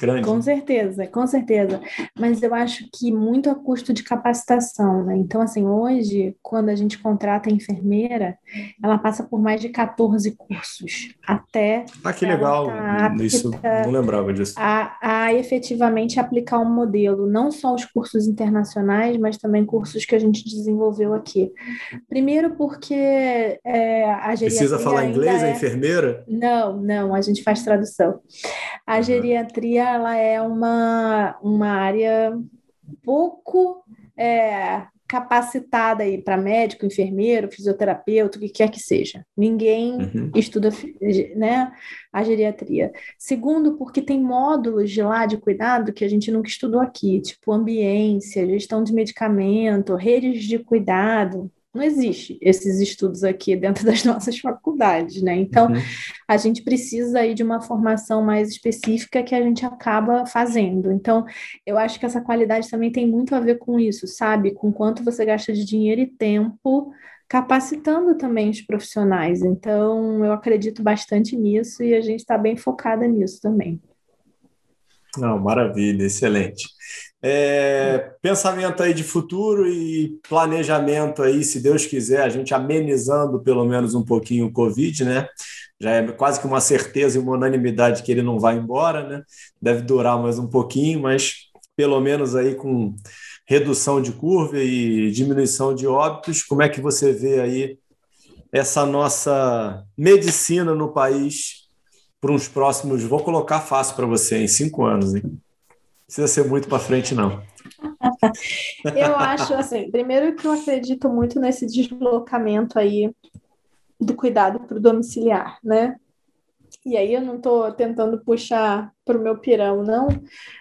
grande. Com certeza, com certeza. Mas eu acho que muito a custo de capacitação, né? Então, assim, hoje, quando a gente contrata a enfermeira, ela passa por mais de 14 cursos até. Ah, que legal! Tá Isso não lembrava disso. A, a efetivamente aplicar um modelo, não só os cursos internacionais, mas também cursos que a gente desenvolveu aqui. Primeiro, porque é, a geriatria. Precisa falar inglês, é... a enfermeira? Não, não, a gente faz tradução. A uhum. geriatria ela é uma, uma área pouco é, capacitada aí para médico, enfermeiro, fisioterapeuta, o que quer que seja. Ninguém uhum. estuda né, a geriatria. Segundo, porque tem módulos de lá de cuidado que a gente nunca estudou aqui, tipo ambiência, gestão de medicamento, redes de cuidado não existe esses estudos aqui dentro das nossas faculdades, né? Então, uhum. a gente precisa aí de uma formação mais específica que a gente acaba fazendo. Então, eu acho que essa qualidade também tem muito a ver com isso, sabe? Com quanto você gasta de dinheiro e tempo capacitando também os profissionais. Então, eu acredito bastante nisso e a gente está bem focada nisso também. Não, maravilha, excelente. É, pensamento aí de futuro e planejamento aí, se Deus quiser, a gente amenizando pelo menos um pouquinho o Covid, né? Já é quase que uma certeza e uma unanimidade que ele não vai embora, né? Deve durar mais um pouquinho, mas pelo menos aí com redução de curva e diminuição de óbitos, como é que você vê aí essa nossa medicina no país para uns próximos, vou colocar fácil para você, em cinco anos, hein? Precisa ser muito para frente, não. eu acho assim, primeiro que eu acredito muito nesse deslocamento aí do cuidado para o domiciliar, né? E aí eu não estou tentando puxar para o meu pirão, não,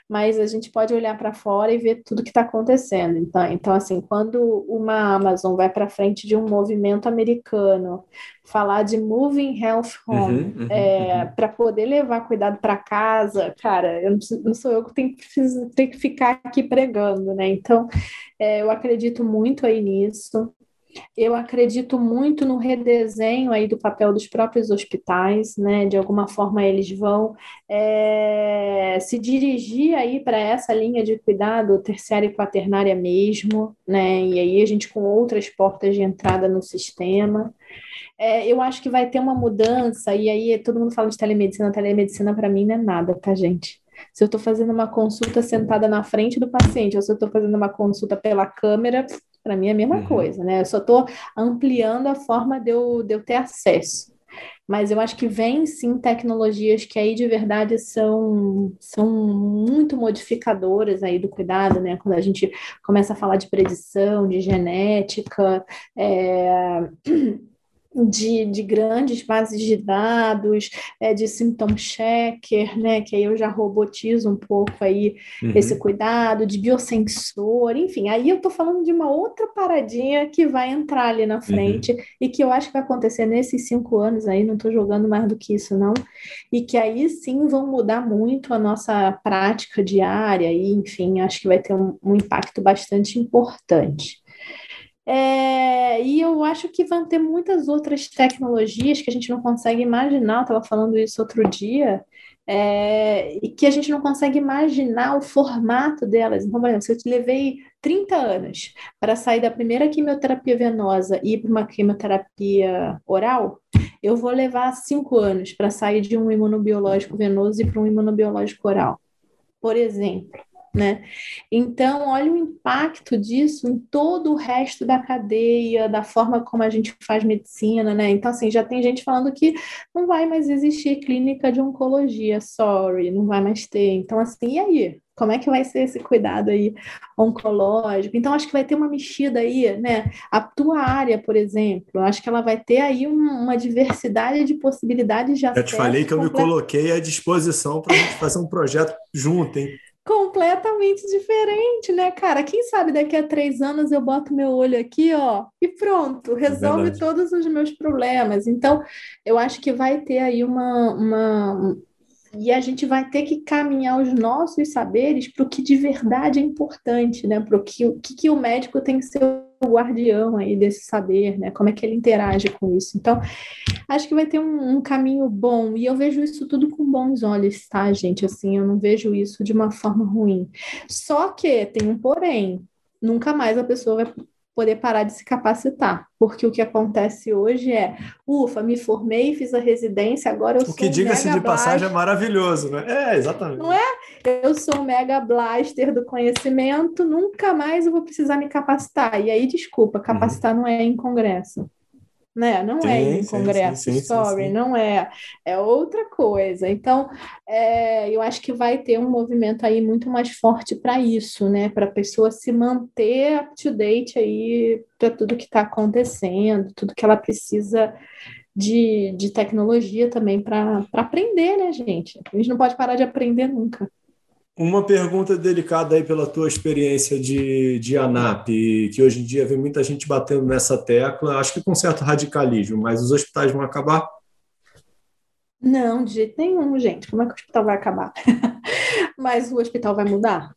mas a gente pode olhar para fora e ver tudo que está acontecendo. Então, então, assim, quando uma Amazon vai para frente de um movimento americano, falar de moving health home, uhum, uhum, é, uhum. para poder levar cuidado para casa, cara, eu não, não, sou eu que tenho, tenho que ficar aqui pregando, né? Então, é, eu acredito muito aí nisso. Eu acredito muito no redesenho aí do papel dos próprios hospitais, né? De alguma forma eles vão é, se dirigir aí para essa linha de cuidado terciária e quaternária mesmo, né? E aí a gente com outras portas de entrada no sistema. É, eu acho que vai ter uma mudança, e aí todo mundo fala de telemedicina, telemedicina para mim não é nada, tá, gente? Se eu estou fazendo uma consulta sentada na frente do paciente, ou se eu estou fazendo uma consulta pela câmera, para mim é a mesma uhum. coisa, né? Eu só estou ampliando a forma de eu, de eu ter acesso. Mas eu acho que vem sim tecnologias que aí de verdade são, são muito modificadoras aí do cuidado, né? Quando a gente começa a falar de predição, de genética, é... de, de grandes bases de dados, é, de symptom checker, né, que aí eu já robotizo um pouco aí uhum. esse cuidado, de biosensor, enfim, aí eu estou falando de uma outra paradinha que vai entrar ali na frente uhum. e que eu acho que vai acontecer nesses cinco anos aí, não estou jogando mais do que isso não, e que aí sim vão mudar muito a nossa prática diária e, enfim, acho que vai ter um, um impacto bastante importante. É, e eu acho que vão ter muitas outras tecnologias que a gente não consegue imaginar, eu estava falando isso outro dia, é, e que a gente não consegue imaginar o formato delas. Então, por exemplo, se eu te levei 30 anos para sair da primeira quimioterapia venosa e ir para uma quimioterapia oral, eu vou levar cinco anos para sair de um imunobiológico venoso e para um imunobiológico oral, por exemplo né? Então, olha o impacto disso em todo o resto da cadeia, da forma como a gente faz medicina, né? Então, assim, já tem gente falando que não vai mais existir clínica de oncologia, sorry, não vai mais ter. Então, assim, e aí? Como é que vai ser esse cuidado aí oncológico? Então, acho que vai ter uma mexida aí, né? A tua área, por exemplo, acho que ela vai ter aí uma, diversidade de possibilidades de acesso. Eu te falei que eu me coloquei à disposição para a gente fazer um projeto junto, hein? Completamente diferente, né, cara? Quem sabe daqui a três anos eu boto meu olho aqui, ó, e pronto, é resolve é todos os meus problemas. Então, eu acho que vai ter aí uma, uma e a gente vai ter que caminhar os nossos saberes para o que de verdade é importante, né? Para o que, que, que o médico tem que ser guardião aí desse saber, né? Como é que ele interage com isso? Então, acho que vai ter um, um, caminho bom e eu vejo isso tudo com bons olhos, tá, gente? Assim, eu não vejo isso de uma forma ruim. Só que tem um porém. Nunca mais a pessoa vai poder parar de se capacitar. Porque o que acontece hoje é, ufa, me formei, fiz a residência, agora eu o sou. O que diga-se de passagem é maravilhoso, né? É, exatamente. Não é? Eu sou um mega blaster do conhecimento, nunca mais eu vou precisar me capacitar. E aí, desculpa, capacitar uhum. não é em congresso né? Não é sim, é em congresso, sim, sim, sorry, não é, é outra coisa. Então, é, eu acho que vai ter um movimento aí muito mais forte para isso, né? Para a pessoa se manter up to date aí para tudo que está acontecendo, tudo que ela precisa de, de tecnologia também para aprender, né, gente? A gente não pode parar de aprender nunca. Uma pergunta delicada aí pela tua experiência de, de ANAP, que hoje em dia vem muita gente batendo nessa tecla, acho que com certo radicalismo, mas os hospitais vão acabar? Não, de jeito nenhum, gente. Como é que o hospital vai acabar? mas o hospital vai mudar?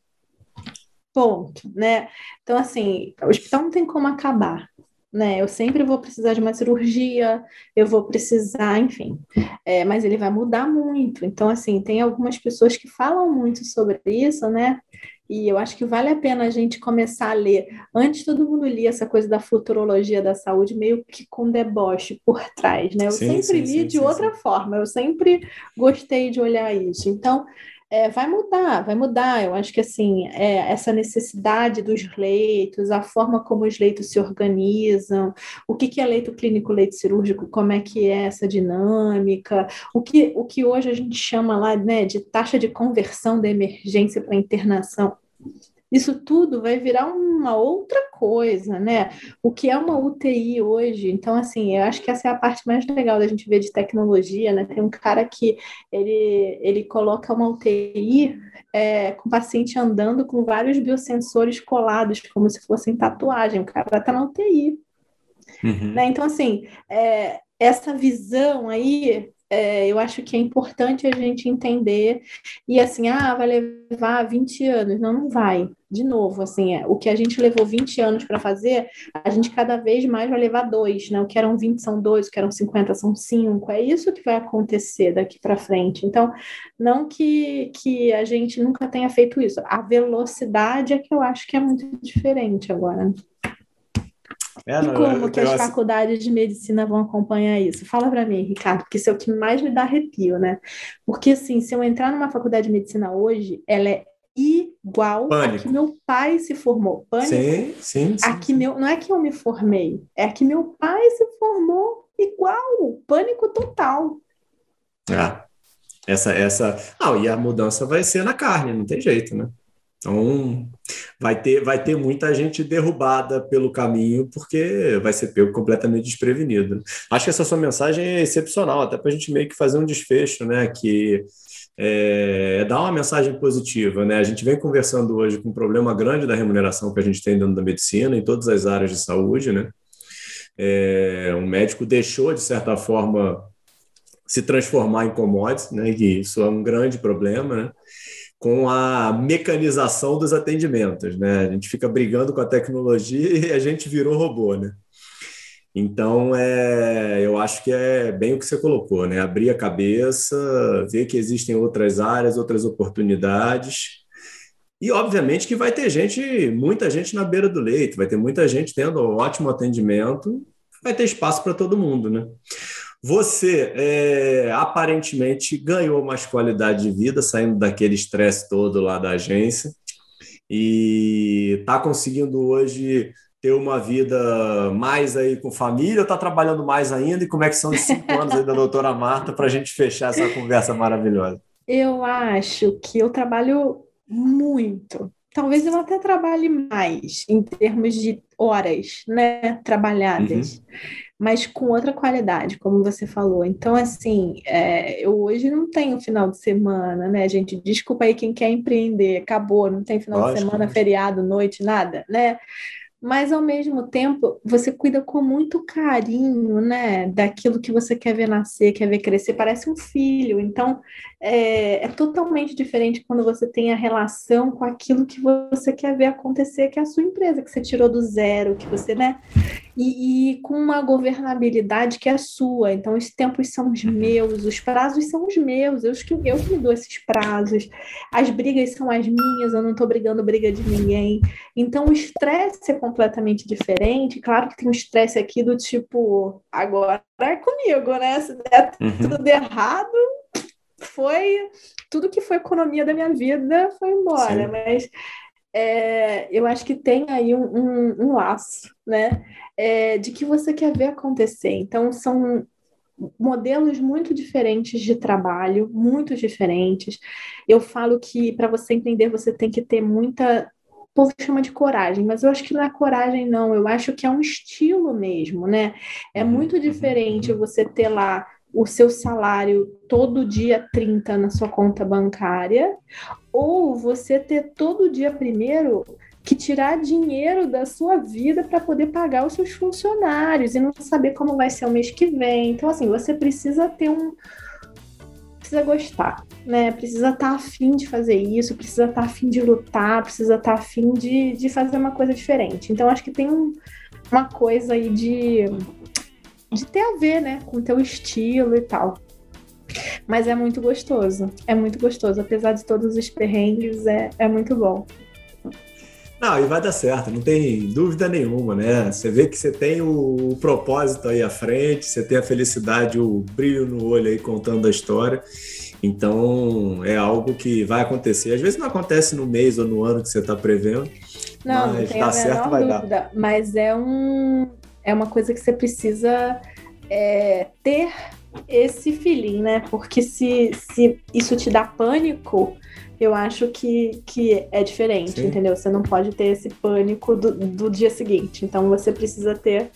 Ponto, né? Então, assim, o hospital não tem como acabar né? Eu sempre vou precisar de uma cirurgia, eu vou precisar, enfim. É, mas ele vai mudar muito. Então, assim, tem algumas pessoas que falam muito sobre isso, né? E eu acho que vale a pena a gente começar a ler. Antes todo mundo lia essa coisa da futurologia da saúde meio que com deboche por trás, né? Eu sim, sempre sim, li sim, de outra forma, eu sempre gostei de olhar isso. Então, é, vai mudar, vai mudar. Eu acho que assim, é, essa necessidade dos leitos, a forma como os leitos se organizam, o que, que é leito clínico, leito cirúrgico, como é que é essa dinâmica, o que, o que hoje a gente chama lá né, de taxa de conversão da emergência para internação isso tudo vai virar uma outra coisa, né? O que é uma UTI hoje? Então, assim, eu acho que essa é a parte mais legal da gente ver de tecnologia, né? Tem um cara que ele, ele coloca uma UTI é, com o paciente andando com vários biosensores colados, como se fossem tatuagem. O cara está na UTI. Uhum. Né? Então, assim, é, essa visão aí é, eu acho que é importante a gente entender e assim, ah, vai levar 20 anos. Não, não vai. De novo, assim, é, o que a gente levou 20 anos para fazer, a gente cada vez mais vai levar dois, né? O que eram 20 são dois, o que eram 50 são cinco. É isso que vai acontecer daqui para frente. Então, não que, que a gente nunca tenha feito isso. A velocidade é que eu acho que é muito diferente agora. É, e como que as faculdades de medicina vão acompanhar isso? Fala para mim, Ricardo, porque isso é o que mais me dá arrepio, né? Porque, assim, se eu entrar numa faculdade de medicina hoje, ela é igual Pânico. a que meu pai se formou. Pânico. Sim, sim, sim, a que meu, não é que eu me formei, é que meu pai se formou igual. Pânico total. Ah, essa, essa... Ah, e a mudança vai ser na carne, não tem jeito, né? Então, vai ter, vai ter muita gente derrubada pelo caminho, porque vai ser pego completamente desprevenido. Acho que essa sua mensagem é excepcional, até para a gente meio que fazer um desfecho, né? Que é, é, dar uma mensagem positiva, né? A gente vem conversando hoje com um problema grande da remuneração que a gente tem dentro da medicina, em todas as áreas de saúde, né? É, o médico deixou, de certa forma, se transformar em commodity, né? E isso é um grande problema, né? Com a mecanização dos atendimentos, né? A gente fica brigando com a tecnologia e a gente virou robô, né? Então, é, eu acho que é bem o que você colocou, né? Abrir a cabeça, ver que existem outras áreas, outras oportunidades. E, obviamente, que vai ter gente, muita gente na beira do leito, vai ter muita gente tendo ótimo atendimento, vai ter espaço para todo mundo, né? Você é, aparentemente ganhou mais qualidade de vida saindo daquele estresse todo lá da agência e está conseguindo hoje ter uma vida mais aí com família ou está trabalhando mais ainda? E como é que são os cinco anos aí da doutora Marta para a gente fechar essa conversa maravilhosa? Eu acho que eu trabalho muito. Talvez eu até trabalhe mais em termos de horas, né, trabalhadas. Uhum mas com outra qualidade, como você falou. Então, assim, é, eu hoje não tenho final de semana, né, gente? Desculpa aí quem quer empreender, acabou, não tem final Lógico. de semana, feriado, noite, nada, né? Mas, ao mesmo tempo, você cuida com muito carinho, né, daquilo que você quer ver nascer, quer ver crescer, parece um filho. Então, é, é, totalmente diferente quando você tem a relação com aquilo que você quer ver acontecer, que é a sua empresa, que você tirou do zero, que você, né? E, e com uma governabilidade que é sua. Então, os tempos são os meus, os prazos são os meus, eu que, eu que me dou esses prazos, as brigas são as minhas, eu não estou brigando briga de ninguém. Então, o estresse é completamente diferente. Claro que tem um estresse aqui do tipo, agora é comigo, né? Se der uhum. tudo errado, foi tudo que foi economia da minha vida foi embora, Sim. mas é, eu acho que tem aí um, um, um laço, né? É, de que você quer ver acontecer. Então, são modelos muito diferentes de trabalho, muito diferentes. Eu falo que para você entender, você tem que ter muita. O povo chama de coragem, mas eu acho que não é coragem, não. Eu acho que é um estilo mesmo, né? É uhum, muito uhum, diferente uhum. você ter lá o seu salário todo dia 30 na sua conta bancária, ou você ter todo dia primeiro que tirar dinheiro da sua vida para poder pagar os seus funcionários e não saber como vai ser o mês que vem. Então, assim, você precisa ter um. Precisa gostar, né? Precisa estar tá afim de fazer isso, precisa estar tá afim de lutar, precisa estar tá afim de, de fazer uma coisa diferente. Então, acho que tem um, uma coisa aí de de ter a ver, né, com o teu estilo e tal. Mas é muito gostoso, é muito gostoso, apesar de todos os perrengues, é, é muito bom. Não, e vai dar certo, não tem dúvida nenhuma, né? Você vê que você tem o, propósito aí à frente, você tem a felicidade, o brilho no olho aí contando a história. Então é algo que vai acontecer. Às vezes não acontece no mês ou no ano que você está prevendo. Não, mas não tem dá certo, vai dúvida. dar. Mas é um, é uma coisa que você precisa é, ter esse feeling, né? Porque se, se isso te dá pânico, eu acho que, que é diferente, Sim. entendeu? Você não pode ter esse pânico do, do dia seguinte. Então você precisa ter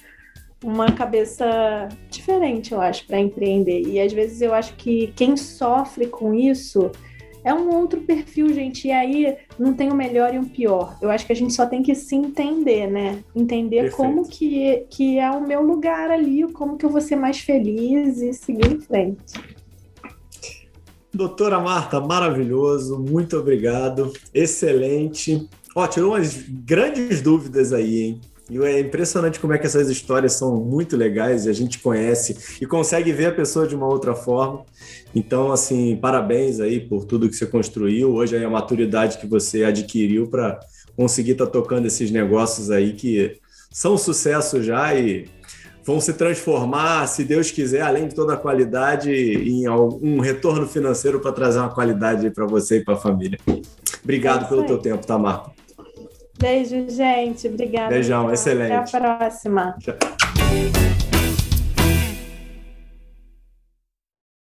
uma cabeça diferente, eu acho, para empreender. E às vezes eu acho que quem sofre com isso é um outro perfil, gente. E aí não tem o melhor e o pior. Eu acho que a gente só tem que se entender, né? Entender Perfeito. como que, que é o meu lugar ali, como que eu vou ser mais feliz e seguir em frente. Doutora Marta, maravilhoso, muito obrigado, excelente. Ó, tirou umas grandes dúvidas aí, hein? E é impressionante como é que essas histórias são muito legais e a gente conhece e consegue ver a pessoa de uma outra forma. Então, assim, parabéns aí por tudo que você construiu. Hoje aí a maturidade que você adquiriu para conseguir estar tá tocando esses negócios aí que são sucesso já e vão se transformar, se Deus quiser, além de toda a qualidade, em um retorno financeiro para trazer uma qualidade para você e para a família. Obrigado é pelo teu tempo, tá, Marco? Beijo, gente. Obrigada. Beijão, excelente. Até a próxima. Tchau.